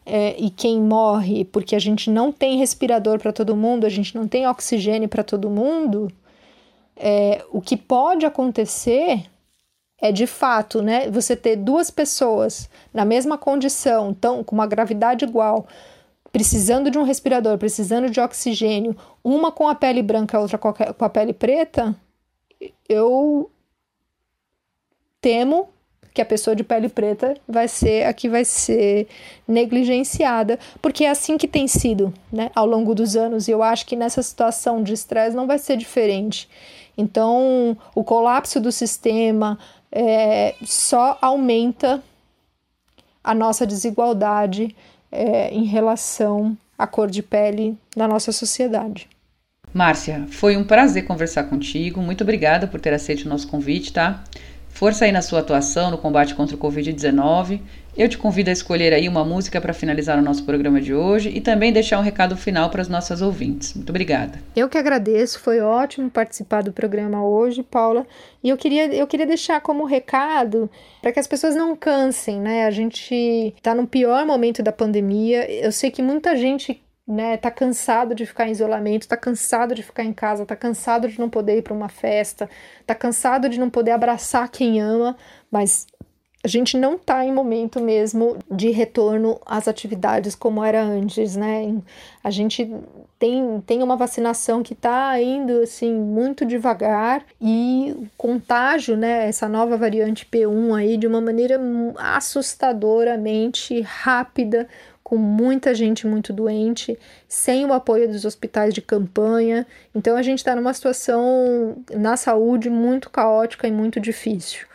é, e quem morre porque a gente não tem respirador para todo mundo, a gente não tem oxigênio para todo mundo, é, o que pode acontecer é de fato, né, você ter duas pessoas na mesma condição, tão, com uma gravidade igual, precisando de um respirador, precisando de oxigênio, uma com a pele branca, outra com a pele preta, eu temo que a pessoa de pele preta vai ser a que vai ser negligenciada, porque é assim que tem sido, né, ao longo dos anos, e eu acho que nessa situação de estresse não vai ser diferente. Então, o colapso do sistema é, só aumenta a nossa desigualdade é, em relação à cor de pele na nossa sociedade. Márcia, foi um prazer conversar contigo. Muito obrigada por ter aceito o nosso convite, tá? Força aí na sua atuação no combate contra o Covid-19. Eu te convido a escolher aí uma música para finalizar o nosso programa de hoje e também deixar um recado final para as nossas ouvintes. Muito obrigada. Eu que agradeço, foi ótimo participar do programa hoje, Paula. E eu queria, eu queria deixar como recado para que as pessoas não cansem, né? A gente está no pior momento da pandemia. Eu sei que muita gente né, tá cansado de ficar em isolamento, tá cansado de ficar em casa, tá cansado de não poder ir para uma festa, tá cansado de não poder abraçar quem ama, mas a gente não tá em momento mesmo de retorno às atividades como era antes, né? A gente tem, tem uma vacinação que tá indo assim muito devagar e o contágio, né, essa nova variante P1 aí de uma maneira assustadoramente rápida, com muita gente muito doente, sem o apoio dos hospitais de campanha. Então a gente está numa situação na saúde muito caótica e muito difícil.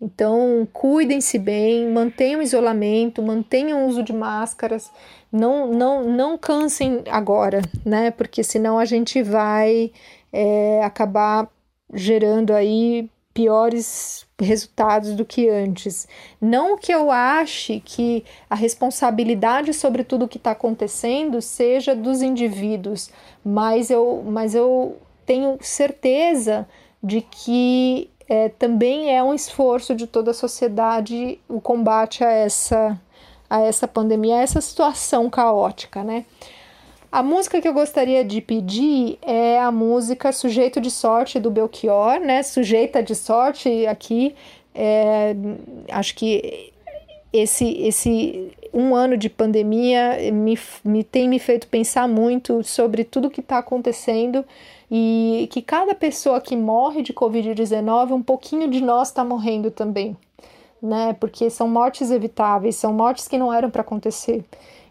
Então, cuidem-se bem, mantenham isolamento, mantenham o uso de máscaras, não, não, não cansem agora, né? Porque senão a gente vai é, acabar gerando aí piores resultados do que antes. Não que eu ache que a responsabilidade sobre tudo o que está acontecendo seja dos indivíduos, mas eu, mas eu tenho certeza de que é, também é um esforço de toda a sociedade o combate a essa, a essa pandemia, a essa situação caótica, né? A música que eu gostaria de pedir é a música Sujeito de Sorte do Belchior, né? Sujeita de Sorte aqui. É, acho que esse, esse um ano de pandemia me, me tem me feito pensar muito sobre tudo que está acontecendo e que cada pessoa que morre de Covid-19, um pouquinho de nós está morrendo também, né? Porque são mortes evitáveis, são mortes que não eram para acontecer.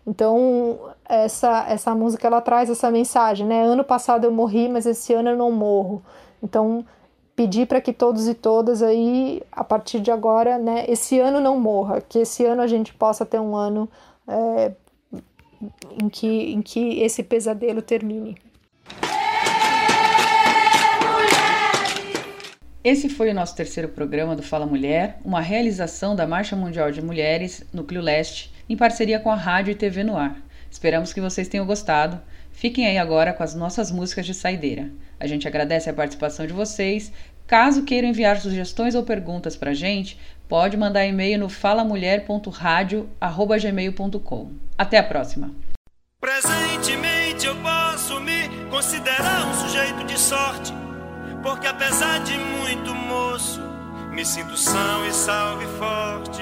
Então, essa, essa música ela traz essa mensagem, né? Ano passado eu morri, mas esse ano eu não morro. Então, pedir para que todos e todas aí, a partir de agora, né, esse ano não morra, que esse ano a gente possa ter um ano é, em, que, em que esse pesadelo termine. Esse foi o nosso terceiro programa do Fala Mulher, uma realização da Marcha Mundial de Mulheres, Núcleo Leste, em parceria com a Rádio e TV no Ar. Esperamos que vocês tenham gostado. Fiquem aí agora com as nossas músicas de saideira. A gente agradece a participação de vocês. Caso queiram enviar sugestões ou perguntas para a gente, pode mandar e-mail no falamulher.radio@gmail.com. Até a próxima. Presentemente eu posso me considerar um sujeito de sorte, porque apesar de muito moço, me sinto são e salve forte